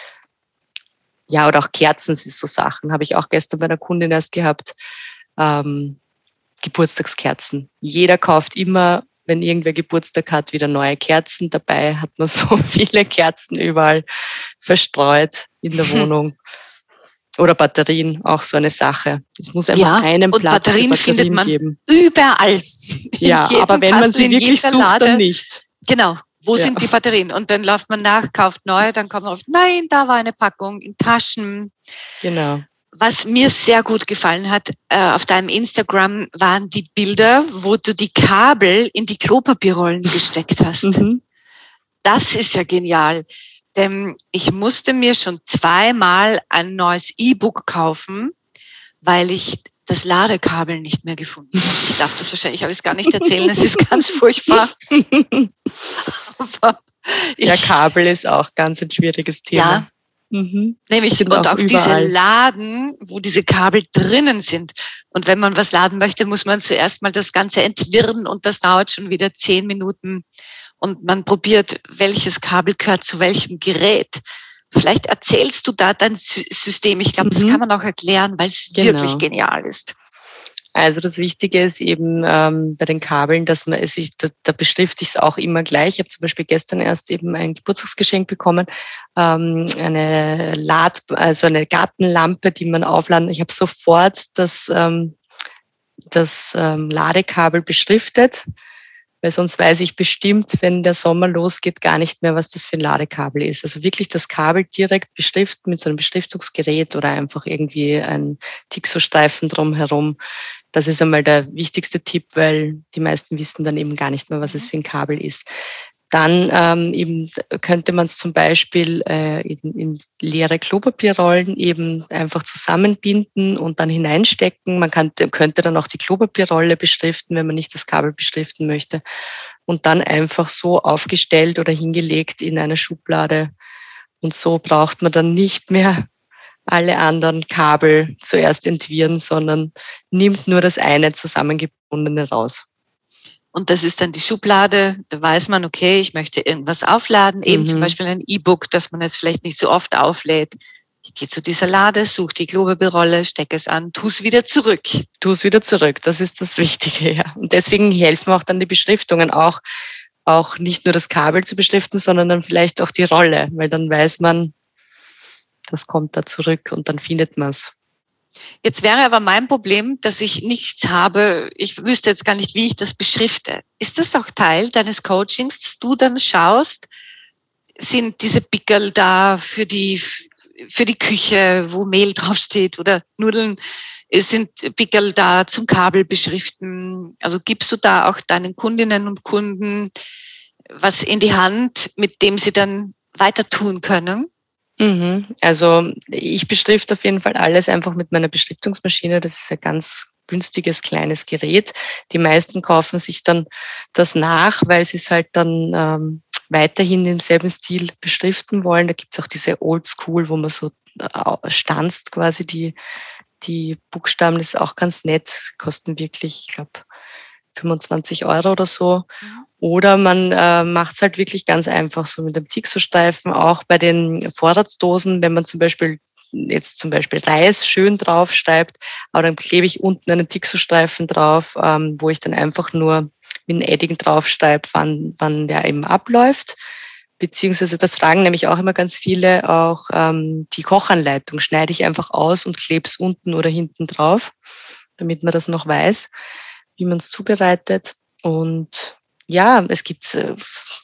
Ja, oder auch Kerzen sind so Sachen. Habe ich auch gestern bei einer Kundin erst gehabt. Ähm, Geburtstagskerzen. Jeder kauft immer, wenn irgendwer Geburtstag hat, wieder neue Kerzen. Dabei hat man so viele Kerzen überall verstreut in der Wohnung. Oder Batterien, auch so eine Sache. Es muss einfach ja, einen Platz Batterien, für Batterien findet man geben. Überall. Ja, aber wenn man sie wirklich sucht, Lade. dann nicht. Genau. Wo ja. sind die Batterien? Und dann läuft man nach, kauft neue, dann kommt man auf, nein, da war eine Packung in Taschen. Genau. Was mir sehr gut gefallen hat, äh, auf deinem Instagram waren die Bilder, wo du die Kabel in die Klopapierrollen gesteckt hast. Mhm. Das ist ja genial. Denn ich musste mir schon zweimal ein neues E-Book kaufen, weil ich das Ladekabel nicht mehr gefunden habe. Ich darf das wahrscheinlich alles gar nicht erzählen, es ist ganz furchtbar. Aber ja, Kabel ist auch ganz ein schwieriges Thema. Ja, Mhm. Nämlich und auch, auch diese Laden, wo diese Kabel drinnen sind. Und wenn man was laden möchte, muss man zuerst mal das Ganze entwirren und das dauert schon wieder zehn Minuten und man probiert, welches Kabel gehört zu welchem Gerät. Vielleicht erzählst du da dein System. Ich glaube, mhm. das kann man auch erklären, weil es genau. wirklich genial ist. Also das Wichtige ist eben ähm, bei den Kabeln, dass man es, ich, da, da beschrifte ich es auch immer gleich. Ich habe zum Beispiel gestern erst eben ein Geburtstagsgeschenk bekommen, ähm, eine Lad, also eine Gartenlampe, die man aufladen. Ich habe sofort das ähm, das ähm, Ladekabel beschriftet, weil sonst weiß ich bestimmt, wenn der Sommer losgeht, gar nicht mehr, was das für ein Ladekabel ist. Also wirklich das Kabel direkt beschriften mit so einem Beschriftungsgerät oder einfach irgendwie ein Tixo-Streifen drumherum. Das ist einmal der wichtigste Tipp, weil die meisten wissen dann eben gar nicht mehr, was es für ein Kabel ist. Dann ähm, eben könnte man es zum Beispiel äh, in, in leere Klopapierrollen eben einfach zusammenbinden und dann hineinstecken. Man kann, könnte dann auch die Klopapierrolle beschriften, wenn man nicht das Kabel beschriften möchte. Und dann einfach so aufgestellt oder hingelegt in eine Schublade. Und so braucht man dann nicht mehr alle anderen Kabel zuerst entwirren, sondern nimmt nur das eine zusammengebundene raus. Und das ist dann die Schublade, da weiß man, okay, ich möchte irgendwas aufladen, eben mhm. zum Beispiel ein E-Book, das man jetzt vielleicht nicht so oft auflädt. Ich gehe zu dieser Lade, suche die Klobebürolle, stecke es an, tu es wieder zurück. Tu es wieder zurück, das ist das Wichtige, ja. Und deswegen helfen auch dann die Beschriftungen auch, auch nicht nur das Kabel zu beschriften, sondern dann vielleicht auch die Rolle, weil dann weiß man, das kommt da zurück und dann findet man es. Jetzt wäre aber mein Problem, dass ich nichts habe. Ich wüsste jetzt gar nicht, wie ich das beschrifte. Ist das auch Teil deines Coachings, dass du dann schaust, sind diese Pickel da für die, für die Küche, wo Mehl draufsteht oder Nudeln? Sind Pickel da zum Kabel beschriften? Also gibst du da auch deinen Kundinnen und Kunden was in die Hand, mit dem sie dann weiter tun können? Mhm. Also ich beschrifte auf jeden Fall alles einfach mit meiner Beschriftungsmaschine. Das ist ein ganz günstiges kleines Gerät. Die meisten kaufen sich dann das nach, weil sie es halt dann ähm, weiterhin im selben Stil beschriften wollen. Da gibt es auch diese Old School, wo man so äh, stanzt quasi die, die Buchstaben. Das ist auch ganz nett, kosten wirklich, ich glaube, 25 Euro oder so. Mhm. Oder man äh, macht es halt wirklich ganz einfach, so mit dem Tixo-Streifen, auch bei den Vorratsdosen, wenn man zum Beispiel jetzt zum Beispiel Reis schön draufschreibt, aber dann klebe ich unten einen Tixo-Streifen drauf, ähm, wo ich dann einfach nur mit einem Edding draufschreibe, wann, wann der eben abläuft. Beziehungsweise das fragen nämlich auch immer ganz viele, auch ähm, die Kochanleitung schneide ich einfach aus und klebe es unten oder hinten drauf, damit man das noch weiß, wie man es zubereitet. Und ja, es gibt, äh,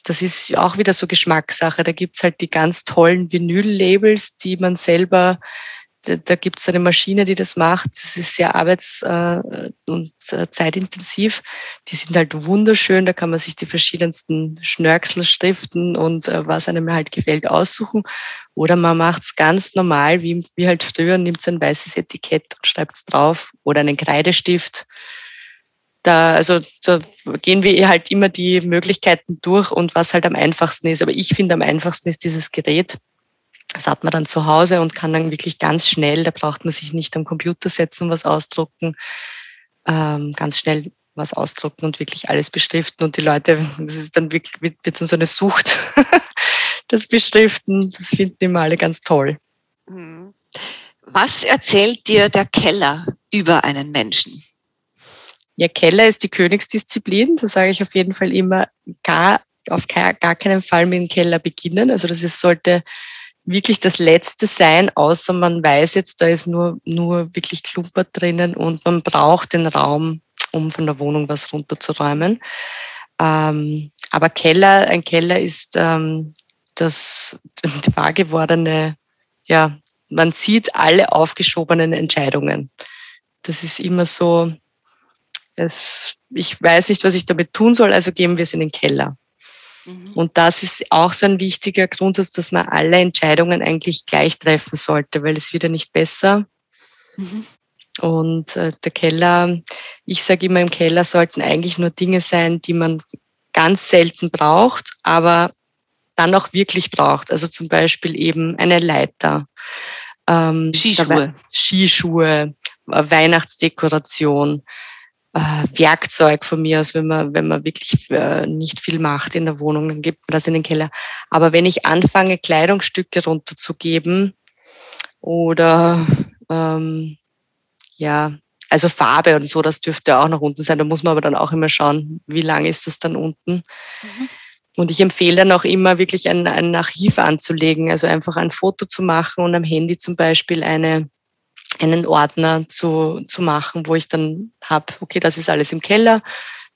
das ist auch wieder so Geschmackssache. Da gibt's halt die ganz tollen Vinyl-Labels, die man selber, da, da gibt's eine Maschine, die das macht. Das ist sehr arbeits- äh, und äh, zeitintensiv. Die sind halt wunderschön. Da kann man sich die verschiedensten Schnörkelschriften und was einem halt gefällt aussuchen. Oder man macht's ganz normal, wie, wie halt früher, nimmt ein weißes Etikett und schreibt's drauf. Oder einen Kreidestift da, also da gehen wir halt immer die Möglichkeiten durch und was halt am einfachsten ist. Aber ich finde, am einfachsten ist dieses Gerät. Das hat man dann zu Hause und kann dann wirklich ganz schnell, da braucht man sich nicht am Computer setzen was ausdrucken, ähm, ganz schnell was ausdrucken und wirklich alles beschriften. Und die Leute, das ist dann wirklich, wird, wird so eine Sucht, das Beschriften. Das finden immer alle ganz toll. Mhm. Was erzählt dir der Keller über einen Menschen? Ja, Keller ist die Königsdisziplin. Da sage ich auf jeden Fall immer, gar, auf gar, keinen Fall mit dem Keller beginnen. Also das ist, sollte wirklich das Letzte sein, außer man weiß jetzt, da ist nur, nur wirklich Klumper drinnen und man braucht den Raum, um von der Wohnung was runterzuräumen. Ähm, aber Keller, ein Keller ist ähm, das wahr gewordene, ja, man sieht alle aufgeschobenen Entscheidungen. Das ist immer so, es, ich weiß nicht, was ich damit tun soll, also geben wir es in den Keller. Mhm. Und das ist auch so ein wichtiger Grundsatz, dass man alle Entscheidungen eigentlich gleich treffen sollte, weil es wieder nicht besser. Mhm. Und äh, der Keller, ich sage immer, im Keller sollten eigentlich nur Dinge sein, die man ganz selten braucht, aber dann auch wirklich braucht. Also zum Beispiel eben eine Leiter. Ähm, Skischuhe. Skischuhe, Weihnachtsdekoration, äh, Werkzeug von mir aus, wenn man, wenn man wirklich äh, nicht viel macht in der Wohnung, dann gibt man das in den Keller. Aber wenn ich anfange, Kleidungsstücke runterzugeben oder ähm, ja, also Farbe und so, das dürfte auch noch unten sein. Da muss man aber dann auch immer schauen, wie lang ist das dann unten. Mhm. Und ich empfehle dann auch immer wirklich ein, ein Archiv anzulegen, also einfach ein Foto zu machen und am Handy zum Beispiel eine einen Ordner zu, zu machen, wo ich dann habe, okay, das ist alles im Keller.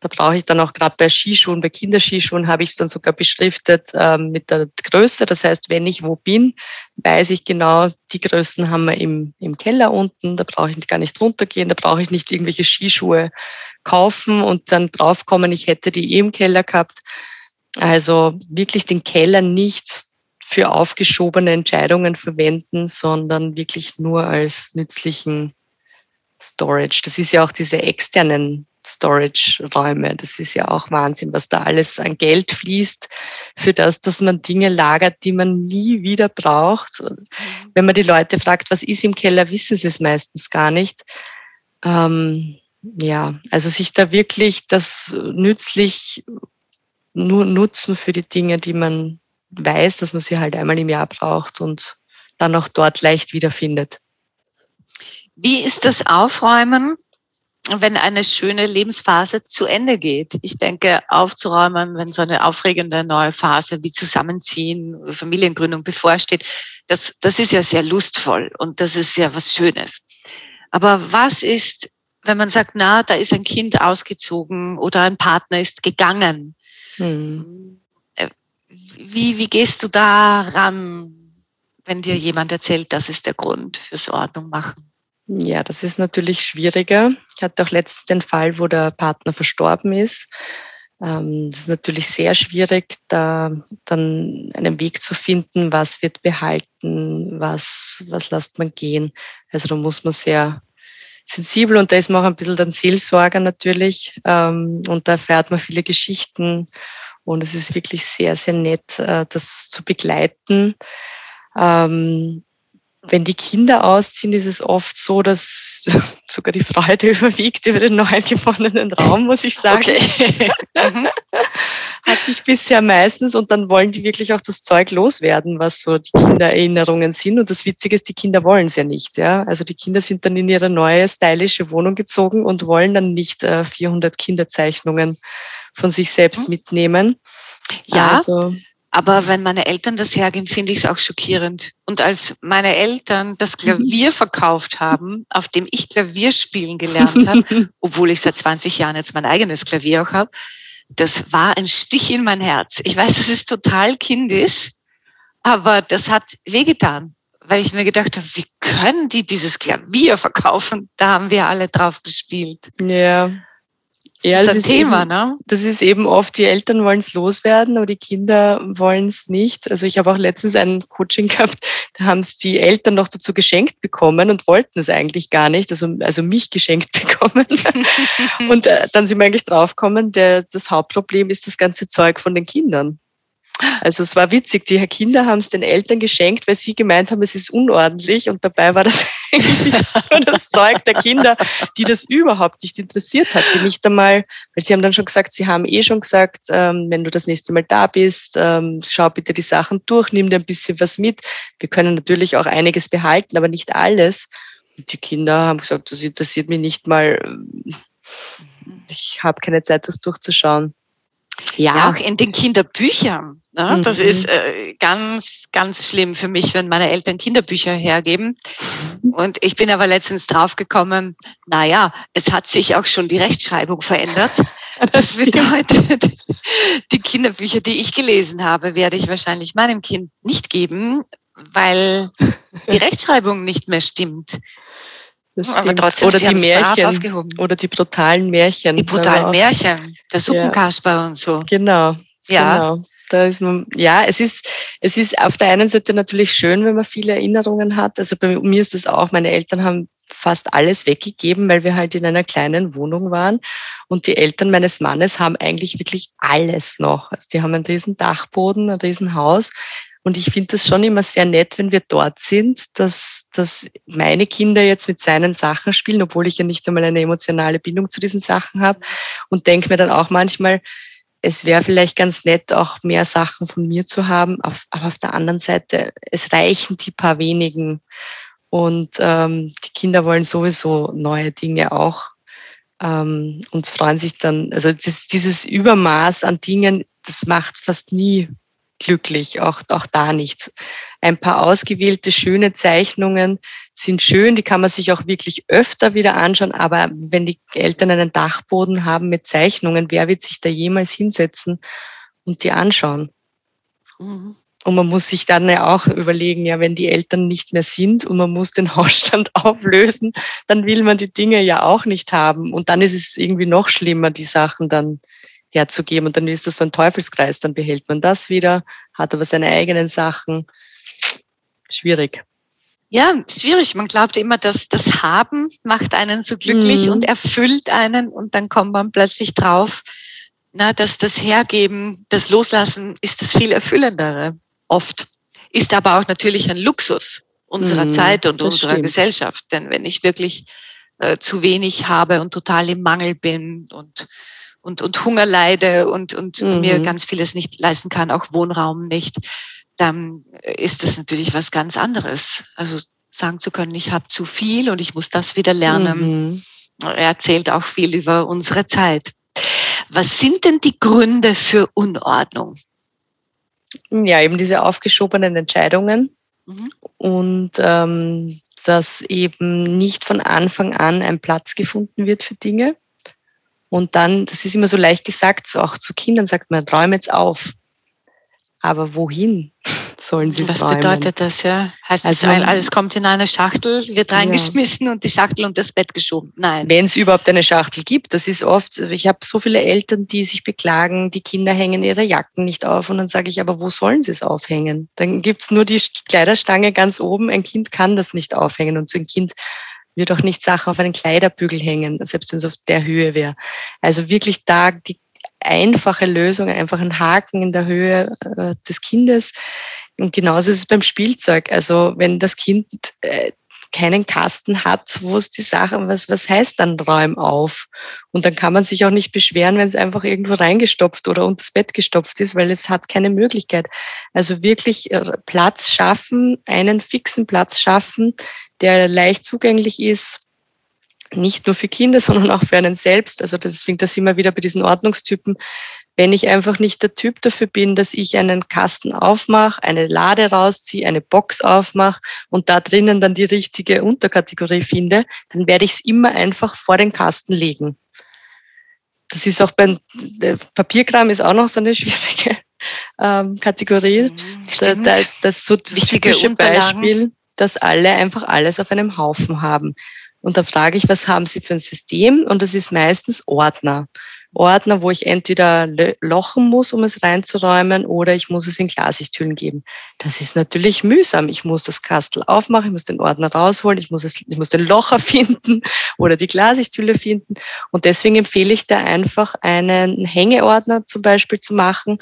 Da brauche ich dann auch gerade bei Skischuhen, bei Kinderskischuhen habe ich es dann sogar beschriftet ähm, mit der Größe. Das heißt, wenn ich wo bin, weiß ich genau, die Größen haben wir im, im Keller unten. Da brauche ich gar nicht runtergehen, da brauche ich nicht irgendwelche Skischuhe kaufen und dann draufkommen, ich hätte die eh im Keller gehabt. Also wirklich den Keller nicht für aufgeschobene Entscheidungen verwenden, sondern wirklich nur als nützlichen Storage. Das ist ja auch diese externen Storage-Räume. Das ist ja auch Wahnsinn, was da alles an Geld fließt für das, dass man Dinge lagert, die man nie wieder braucht. Mhm. Wenn man die Leute fragt, was ist im Keller, wissen sie es meistens gar nicht. Ähm, ja, also sich da wirklich das nützlich nur nutzen für die Dinge, die man weiß, dass man sie halt einmal im Jahr braucht und dann auch dort leicht wiederfindet. Wie ist das Aufräumen, wenn eine schöne Lebensphase zu Ende geht? Ich denke, aufzuräumen, wenn so eine aufregende neue Phase wie Zusammenziehen, Familiengründung bevorsteht, das, das ist ja sehr lustvoll und das ist ja was Schönes. Aber was ist, wenn man sagt, na, da ist ein Kind ausgezogen oder ein Partner ist gegangen? Hm wie, wie gehst du da ran, wenn dir jemand erzählt, das ist der Grund fürs Ordnung machen? Ja, das ist natürlich schwieriger. Ich hatte auch letztens den Fall, wo der Partner verstorben ist. Ähm, das ist natürlich sehr schwierig, da dann einen Weg zu finden, was wird behalten, was, was lässt man gehen. Also da muss man sehr sensibel und da ist man auch ein bisschen dann Seelsorger natürlich ähm, und da erfährt man viele Geschichten und es ist wirklich sehr, sehr nett, äh, das zu begleiten. Ähm, wenn die Kinder ausziehen, ist es oft so, dass sogar die Freude überwiegt über den neuen gewonnenen Raum, muss ich sagen. Okay. Mhm. Hatte ich bisher meistens und dann wollen die wirklich auch das Zeug loswerden, was so die Kindererinnerungen sind. Und das Witzige ist, die Kinder wollen es ja nicht. Ja? Also die Kinder sind dann in ihre neue stylische Wohnung gezogen und wollen dann nicht äh, 400 Kinderzeichnungen von sich selbst mhm. mitnehmen. Ja. Also, aber wenn meine Eltern das hergeben, finde ich es auch schockierend. Und als meine Eltern das Klavier verkauft haben, auf dem ich Klavier spielen gelernt habe, obwohl ich seit 20 Jahren jetzt mein eigenes Klavier auch habe, das war ein Stich in mein Herz. Ich weiß, es ist total kindisch, aber das hat wehgetan, weil ich mir gedacht habe, wie können die dieses Klavier verkaufen? Da haben wir alle drauf gespielt. Ja. Ja, das, das ist, Thema, eben, ne? Das ist eben oft, die Eltern wollen es loswerden, aber die Kinder wollen es nicht. Also ich habe auch letztens ein Coaching gehabt, da haben es die Eltern noch dazu geschenkt bekommen und wollten es eigentlich gar nicht, also, also mich geschenkt bekommen. und äh, dann sind wir eigentlich draufgekommen, der, das Hauptproblem ist das ganze Zeug von den Kindern. Also es war witzig, die Kinder haben es den Eltern geschenkt, weil sie gemeint haben, es ist unordentlich und dabei war das eigentlich nur das Zeug der Kinder, die das überhaupt nicht interessiert hat, die nicht einmal, weil sie haben dann schon gesagt, sie haben eh schon gesagt, ähm, wenn du das nächste Mal da bist, ähm, schau bitte die Sachen durch, nimm dir ein bisschen was mit. Wir können natürlich auch einiges behalten, aber nicht alles. Und die Kinder haben gesagt, das interessiert mich nicht mal. Ich habe keine Zeit, das durchzuschauen. Ja. ja, auch in den Kinderbüchern. Ne? Mhm. Das ist äh, ganz, ganz schlimm für mich, wenn meine Eltern Kinderbücher hergeben. Und ich bin aber letztens draufgekommen, naja, es hat sich auch schon die Rechtschreibung verändert. Das bedeutet, die Kinderbücher, die ich gelesen habe, werde ich wahrscheinlich meinem Kind nicht geben, weil die Rechtschreibung nicht mehr stimmt. Das Aber trotzdem, oder die Märchen oder die brutalen Märchen. Die brutalen Märchen, der Suppenkasper ja. und so. Genau. Ja. Genau. Da ist man, ja, es ist, es ist auf der einen Seite natürlich schön, wenn man viele Erinnerungen hat. Also bei mir ist es auch, meine Eltern haben fast alles weggegeben, weil wir halt in einer kleinen Wohnung waren. Und die Eltern meines Mannes haben eigentlich wirklich alles noch. Also die haben einen riesen Dachboden, ein riesen Haus. Und ich finde das schon immer sehr nett, wenn wir dort sind, dass, dass meine Kinder jetzt mit seinen Sachen spielen, obwohl ich ja nicht einmal eine emotionale Bindung zu diesen Sachen habe. Und denke mir dann auch manchmal, es wäre vielleicht ganz nett, auch mehr Sachen von mir zu haben. Auf, aber auf der anderen Seite, es reichen die paar wenigen. Und ähm, die Kinder wollen sowieso neue Dinge auch ähm, und freuen sich dann. Also das, dieses Übermaß an Dingen, das macht fast nie glücklich, auch, auch da nicht. ein paar ausgewählte schöne Zeichnungen sind schön, die kann man sich auch wirklich öfter wieder anschauen, aber wenn die Eltern einen Dachboden haben mit Zeichnungen, wer wird sich da jemals hinsetzen und die anschauen? Mhm. Und man muss sich dann ja auch überlegen, ja, wenn die Eltern nicht mehr sind und man muss den Hausstand auflösen, dann will man die Dinge ja auch nicht haben. Und dann ist es irgendwie noch schlimmer, die Sachen dann herzugeben. Und dann ist das so ein Teufelskreis. Dann behält man das wieder, hat aber seine eigenen Sachen. Schwierig. Ja, schwierig. Man glaubt immer, dass das Haben macht einen so glücklich mhm. und erfüllt einen und dann kommt man plötzlich drauf, na, dass das Hergeben, das Loslassen ist das viel Erfüllendere. Oft. Ist aber auch natürlich ein Luxus unserer mhm, Zeit und unserer stimmt. Gesellschaft. Denn wenn ich wirklich äh, zu wenig habe und total im Mangel bin und und, und Hunger leide und, und mhm. mir ganz vieles nicht leisten kann, auch Wohnraum nicht, dann ist das natürlich was ganz anderes. Also sagen zu können, ich habe zu viel und ich muss das wieder lernen. Mhm. Er erzählt auch viel über unsere Zeit. Was sind denn die Gründe für Unordnung? Ja, eben diese aufgeschobenen Entscheidungen mhm. und ähm, dass eben nicht von Anfang an ein Platz gefunden wird für Dinge. Und dann, das ist immer so leicht gesagt, so auch zu Kindern sagt man, räume jetzt auf. Aber wohin sollen sie Was räumen? bedeutet das, ja? Heißt also, das, alles kommt in eine Schachtel, wird reingeschmissen ja. und die Schachtel und das Bett geschoben? Nein. Wenn es überhaupt eine Schachtel gibt. Das ist oft, ich habe so viele Eltern, die sich beklagen, die Kinder hängen ihre Jacken nicht auf. Und dann sage ich, aber wo sollen sie es aufhängen? Dann gibt's nur die Kleiderstange ganz oben. Ein Kind kann das nicht aufhängen und so ein Kind wird auch nicht Sachen auf einen Kleiderbügel hängen, selbst wenn es auf der Höhe wäre. Also wirklich da die einfache Lösung, einfach ein Haken in der Höhe äh, des Kindes. Und genauso ist es beim Spielzeug. Also wenn das Kind äh, keinen Kasten hat, wo es die Sache, was, was heißt dann räum auf? Und dann kann man sich auch nicht beschweren, wenn es einfach irgendwo reingestopft oder unter das Bett gestopft ist, weil es hat keine Möglichkeit. Also wirklich äh, Platz schaffen, einen fixen Platz schaffen, der leicht zugänglich ist, nicht nur für Kinder, sondern auch für einen selbst. Also deswegen, da sind wir wieder bei diesen Ordnungstypen. Wenn ich einfach nicht der Typ dafür bin, dass ich einen Kasten aufmache, eine Lade rausziehe, eine Box aufmache und da drinnen dann die richtige Unterkategorie finde, dann werde ich es immer einfach vor den Kasten legen. Das ist auch beim Papierkram ist auch noch so eine schwierige ähm, Kategorie. Mhm. Da, da, das ist so das Wichtige typische Beispiel dass alle einfach alles auf einem Haufen haben. Und da frage ich, was haben Sie für ein System? Und das ist meistens Ordner. Ordner, wo ich entweder lochen muss, um es reinzuräumen, oder ich muss es in Glasichtüren geben. Das ist natürlich mühsam. Ich muss das Kastel aufmachen, ich muss den Ordner rausholen, ich muss, es, ich muss den Locher finden oder die Glasichthülle finden. Und deswegen empfehle ich da einfach einen Hängeordner zum Beispiel zu machen.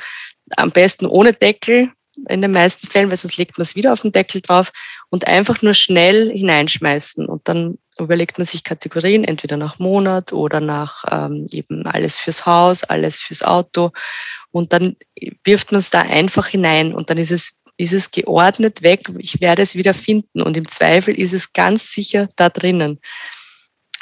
Am besten ohne Deckel, in den meisten Fällen, weil sonst legt man es wieder auf den Deckel drauf und einfach nur schnell hineinschmeißen. Und dann überlegt man sich Kategorien, entweder nach Monat oder nach ähm, eben alles fürs Haus, alles fürs Auto. Und dann wirft man es da einfach hinein und dann ist es, ist es geordnet weg. Ich werde es wieder finden und im Zweifel ist es ganz sicher da drinnen.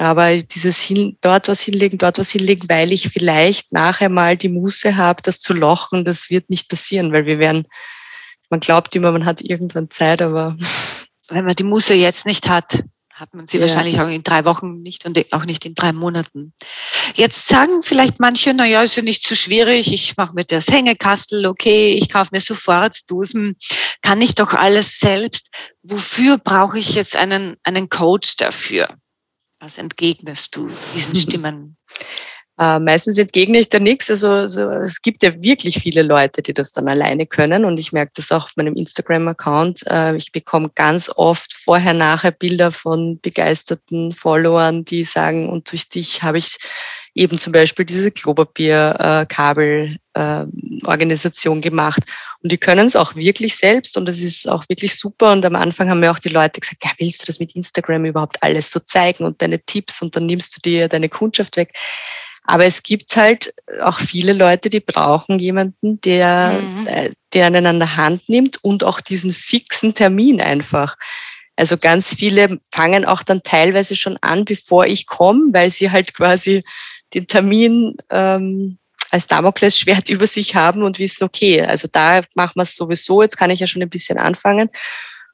Aber dieses hin, dort was hinlegen, dort was hinlegen, weil ich vielleicht nachher mal die Muße habe, das zu lochen, das wird nicht passieren, weil wir werden man glaubt immer, man hat irgendwann Zeit, aber. Wenn man die Muße jetzt nicht hat, hat man sie ja. wahrscheinlich auch in drei Wochen nicht und auch nicht in drei Monaten. Jetzt sagen vielleicht manche, na ja, ist ja nicht zu schwierig, ich mache mir das Hängekastel, okay, ich kaufe mir sofort Dosen, kann ich doch alles selbst. Wofür brauche ich jetzt einen, einen Coach dafür? Was entgegnest du diesen Stimmen? Äh, meistens entgegne ich da nichts. Also, also es gibt ja wirklich viele Leute, die das dann alleine können. Und ich merke das auch auf meinem Instagram-Account. Äh, ich bekomme ganz oft vorher-nachher Bilder von begeisterten Followern, die sagen, und durch dich habe ich eben zum Beispiel diese Klopapier-Kabel-Organisation äh, gemacht. Und die können es auch wirklich selbst und das ist auch wirklich super. Und am Anfang haben mir auch die Leute gesagt, ja, willst du das mit Instagram überhaupt alles so zeigen und deine Tipps und dann nimmst du dir deine Kundschaft weg. Aber es gibt halt auch viele Leute, die brauchen jemanden, der, mhm. Äh, der einen an der Hand nimmt und auch diesen fixen Termin einfach. Also ganz viele fangen auch dann teilweise schon an, bevor ich komme, weil sie halt quasi den Termin ähm, als Damoklesschwert über sich haben und wissen, okay, also da machen wir es sowieso, jetzt kann ich ja schon ein bisschen anfangen.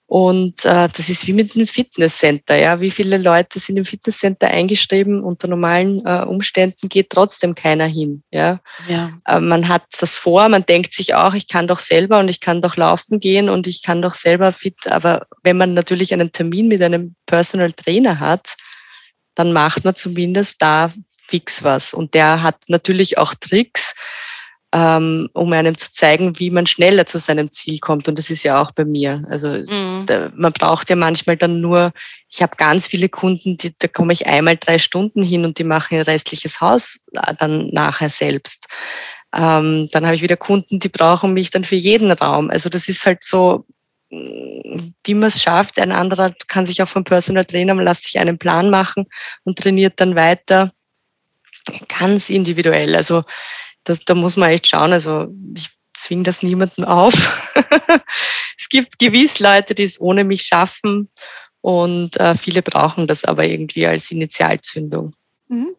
Und äh, das ist wie mit einem Fitnesscenter. Ja, wie viele Leute sind im Fitnesscenter eingeschrieben? Unter normalen äh, Umständen geht trotzdem keiner hin. Ja, ja. Äh, man hat das vor, man denkt sich auch, ich kann doch selber und ich kann doch laufen gehen und ich kann doch selber fit. Aber wenn man natürlich einen Termin mit einem Personal Trainer hat, dann macht man zumindest da fix was. Und der hat natürlich auch Tricks, ähm, um einem zu zeigen, wie man schneller zu seinem Ziel kommt. Und das ist ja auch bei mir. Also mhm. da, man braucht ja manchmal dann nur, ich habe ganz viele Kunden, die, da komme ich einmal drei Stunden hin und die machen ein restliches Haus äh, dann nachher selbst. Ähm, dann habe ich wieder Kunden, die brauchen mich dann für jeden Raum. Also das ist halt so, wie man es schafft. Ein anderer kann sich auch vom Personal Trainer, man lässt sich einen Plan machen und trainiert dann weiter. Ganz individuell. Also das, da muss man echt schauen. Also ich zwinge das niemanden auf. es gibt gewiss Leute, die es ohne mich schaffen und äh, viele brauchen das aber irgendwie als Initialzündung. Mhm.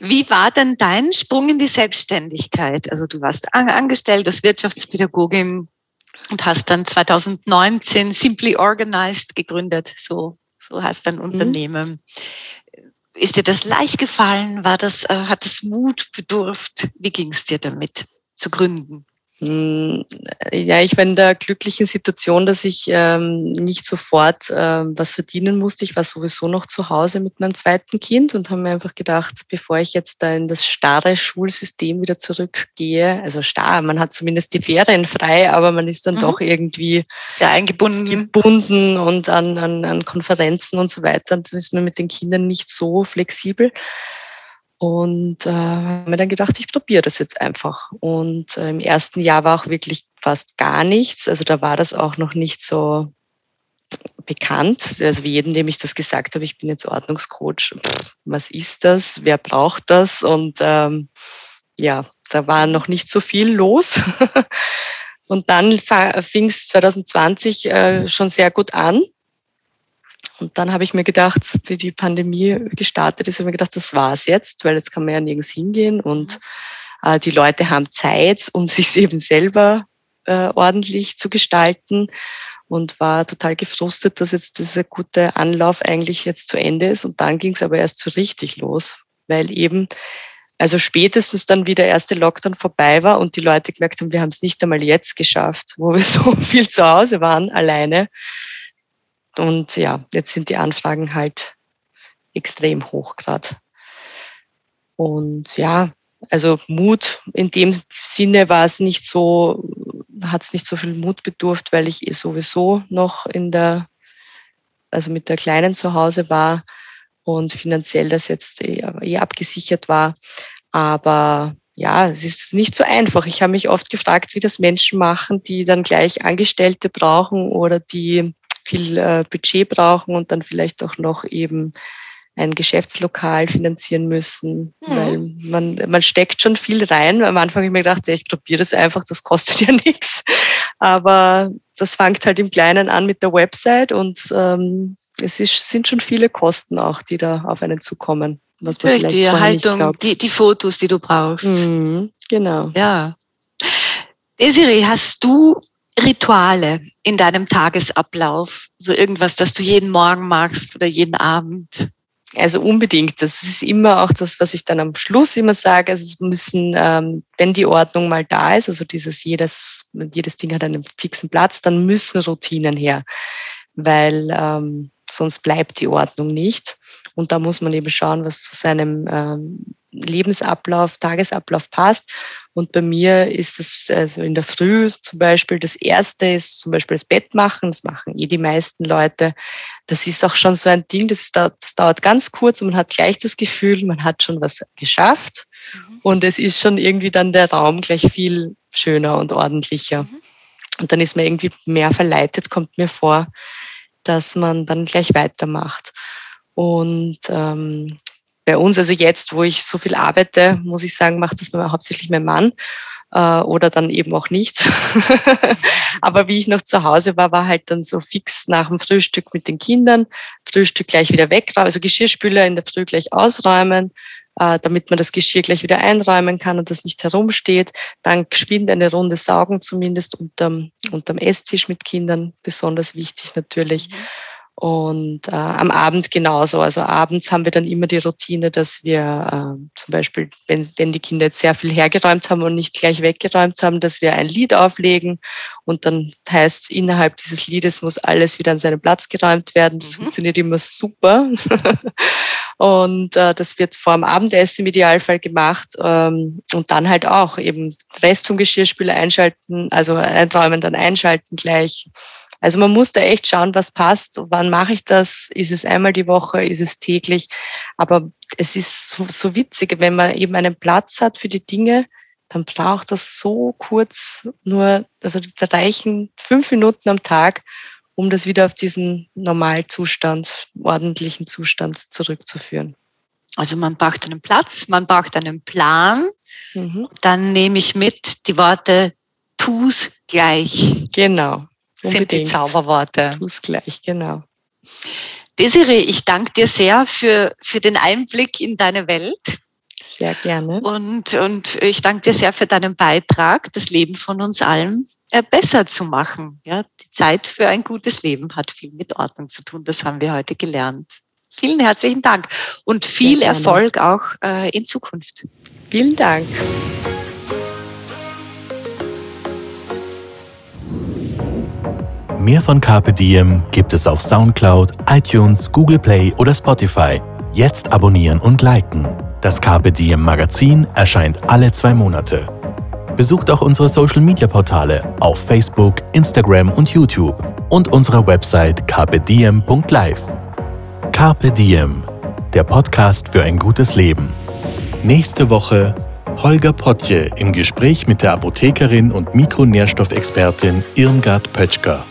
Wie war denn dein Sprung in die Selbstständigkeit? Also du warst angestellt als Wirtschaftspädagogin und hast dann 2019 Simply Organized gegründet. So, so heißt dein mhm. Unternehmen. Ist dir das leicht gefallen? War das, äh, hat es Mut bedurft? Wie ging es dir damit zu gründen? Hm, ja, ich war in der glücklichen Situation, dass ich ähm, nicht sofort ähm, was verdienen musste. Ich war sowieso noch zu Hause mit meinem zweiten Kind und habe mir einfach gedacht, bevor ich jetzt da in das starre Schulsystem wieder zurückgehe, also starr, man hat zumindest die Ferien frei, aber man ist dann mhm. doch irgendwie ja, eingebunden gebunden und an, an, an Konferenzen und so weiter. Und dann ist man mit den Kindern nicht so flexibel. Und äh, habe mir dann gedacht, ich probiere das jetzt einfach. Und äh, im ersten Jahr war auch wirklich fast gar nichts. Also da war das auch noch nicht so bekannt. Also wie jedem, dem ich das gesagt habe, ich bin jetzt Ordnungscoach. Pff, was ist das? Wer braucht das? Und ähm, ja, da war noch nicht so viel los. Und dann fing es 2020 äh, schon sehr gut an. Und dann habe ich mir gedacht, wie die Pandemie gestartet ist, habe ich mir gedacht, das war's jetzt, weil jetzt kann man ja nirgends hingehen und mhm. äh, die Leute haben Zeit, um sich eben selber äh, ordentlich zu gestalten und war total gefrustet, dass jetzt dieser gute Anlauf eigentlich jetzt zu Ende ist. Und dann ging es aber erst so richtig los, weil eben also spätestens dann, wie der erste Lockdown vorbei war und die Leute gemerkt haben, wir haben es nicht einmal jetzt geschafft, wo wir so viel zu Hause waren, alleine, und ja, jetzt sind die Anfragen halt extrem hoch gerade. Und ja, also Mut in dem Sinne war es nicht so, hat es nicht so viel Mut bedurft, weil ich eh sowieso noch in der, also mit der Kleinen zu Hause war und finanziell das jetzt eh, eh abgesichert war. Aber ja, es ist nicht so einfach. Ich habe mich oft gefragt, wie das Menschen machen, die dann gleich Angestellte brauchen oder die viel äh, Budget brauchen und dann vielleicht auch noch eben ein Geschäftslokal finanzieren müssen, mhm. weil man, man steckt schon viel rein. Am Anfang habe ich mir gedacht, ja, ich probiere das einfach, das kostet ja nichts. Aber das fängt halt im Kleinen an mit der Website und ähm, es ist, sind schon viele Kosten auch, die da auf einen zukommen. Was Natürlich, die Erhaltung, die, die Fotos, die du brauchst. Mhm, genau. Ja. Desiree, hast du Rituale in deinem Tagesablauf? So irgendwas, das du jeden Morgen magst oder jeden Abend? Also unbedingt. Das ist immer auch das, was ich dann am Schluss immer sage. Also es müssen, ähm, wenn die Ordnung mal da ist, also dieses jedes, jedes Ding hat einen fixen Platz, dann müssen Routinen her, weil ähm, sonst bleibt die Ordnung nicht. Und da muss man eben schauen, was zu seinem ähm, Lebensablauf, Tagesablauf passt. Und bei mir ist es also in der Früh zum Beispiel, das erste ist zum Beispiel das Bett machen. Das machen eh die meisten Leute. Das ist auch schon so ein Ding, das dauert, das dauert ganz kurz und man hat gleich das Gefühl, man hat schon was geschafft. Mhm. Und es ist schon irgendwie dann der Raum gleich viel schöner und ordentlicher. Mhm. Und dann ist man irgendwie mehr verleitet, kommt mir vor, dass man dann gleich weitermacht. Und ähm, bei uns, also jetzt, wo ich so viel arbeite, muss ich sagen, macht das hauptsächlich mein Mann äh, oder dann eben auch nicht. Aber wie ich noch zu Hause war, war halt dann so fix nach dem Frühstück mit den Kindern, Frühstück gleich wieder weg, also Geschirrspüler in der Früh gleich ausräumen, äh, damit man das Geschirr gleich wieder einräumen kann und das nicht herumsteht. Dann geschwind eine Runde saugen, zumindest unterm, unterm Esstisch mit Kindern, besonders wichtig natürlich. Mhm. Und äh, am Abend genauso. Also abends haben wir dann immer die Routine, dass wir äh, zum Beispiel, wenn, wenn die Kinder jetzt sehr viel hergeräumt haben und nicht gleich weggeräumt haben, dass wir ein Lied auflegen und dann heißt es, innerhalb dieses Liedes muss alles wieder an seinen Platz geräumt werden. Das mhm. funktioniert immer super. und äh, das wird vor dem Abendessen im Idealfall gemacht ähm, und dann halt auch eben Rest vom Geschirrspüler einschalten, also einräumen, dann einschalten gleich also man muss da echt schauen, was passt. Wann mache ich das? Ist es einmal die Woche? Ist es täglich? Aber es ist so, so witzig, wenn man eben einen Platz hat für die Dinge, dann braucht das so kurz nur, also da reichen fünf Minuten am Tag, um das wieder auf diesen Normalzustand, ordentlichen Zustand zurückzuführen. Also man braucht einen Platz, man braucht einen Plan. Mhm. Dann nehme ich mit die Worte tu's gleich. Genau. Unbedingt. sind die Zauberworte. Tu's gleich, genau. Desiree, ich danke dir sehr für, für den Einblick in deine Welt. Sehr gerne. Und, und ich danke dir sehr für deinen Beitrag, das Leben von uns allen äh, besser zu machen. Ja, die Zeit für ein gutes Leben hat viel mit Ordnung zu tun. Das haben wir heute gelernt. Vielen herzlichen Dank und viel Erfolg auch äh, in Zukunft. Vielen Dank. Mehr von Carpe Diem gibt es auf Soundcloud, iTunes, Google Play oder Spotify. Jetzt abonnieren und liken. Das Carpe Diem Magazin erscheint alle zwei Monate. Besucht auch unsere Social Media Portale auf Facebook, Instagram und YouTube und unsere Website carpediem.live. Carpe Diem, der Podcast für ein gutes Leben. Nächste Woche Holger Potje im Gespräch mit der Apothekerin und Mikronährstoffexpertin Irmgard Pötschker.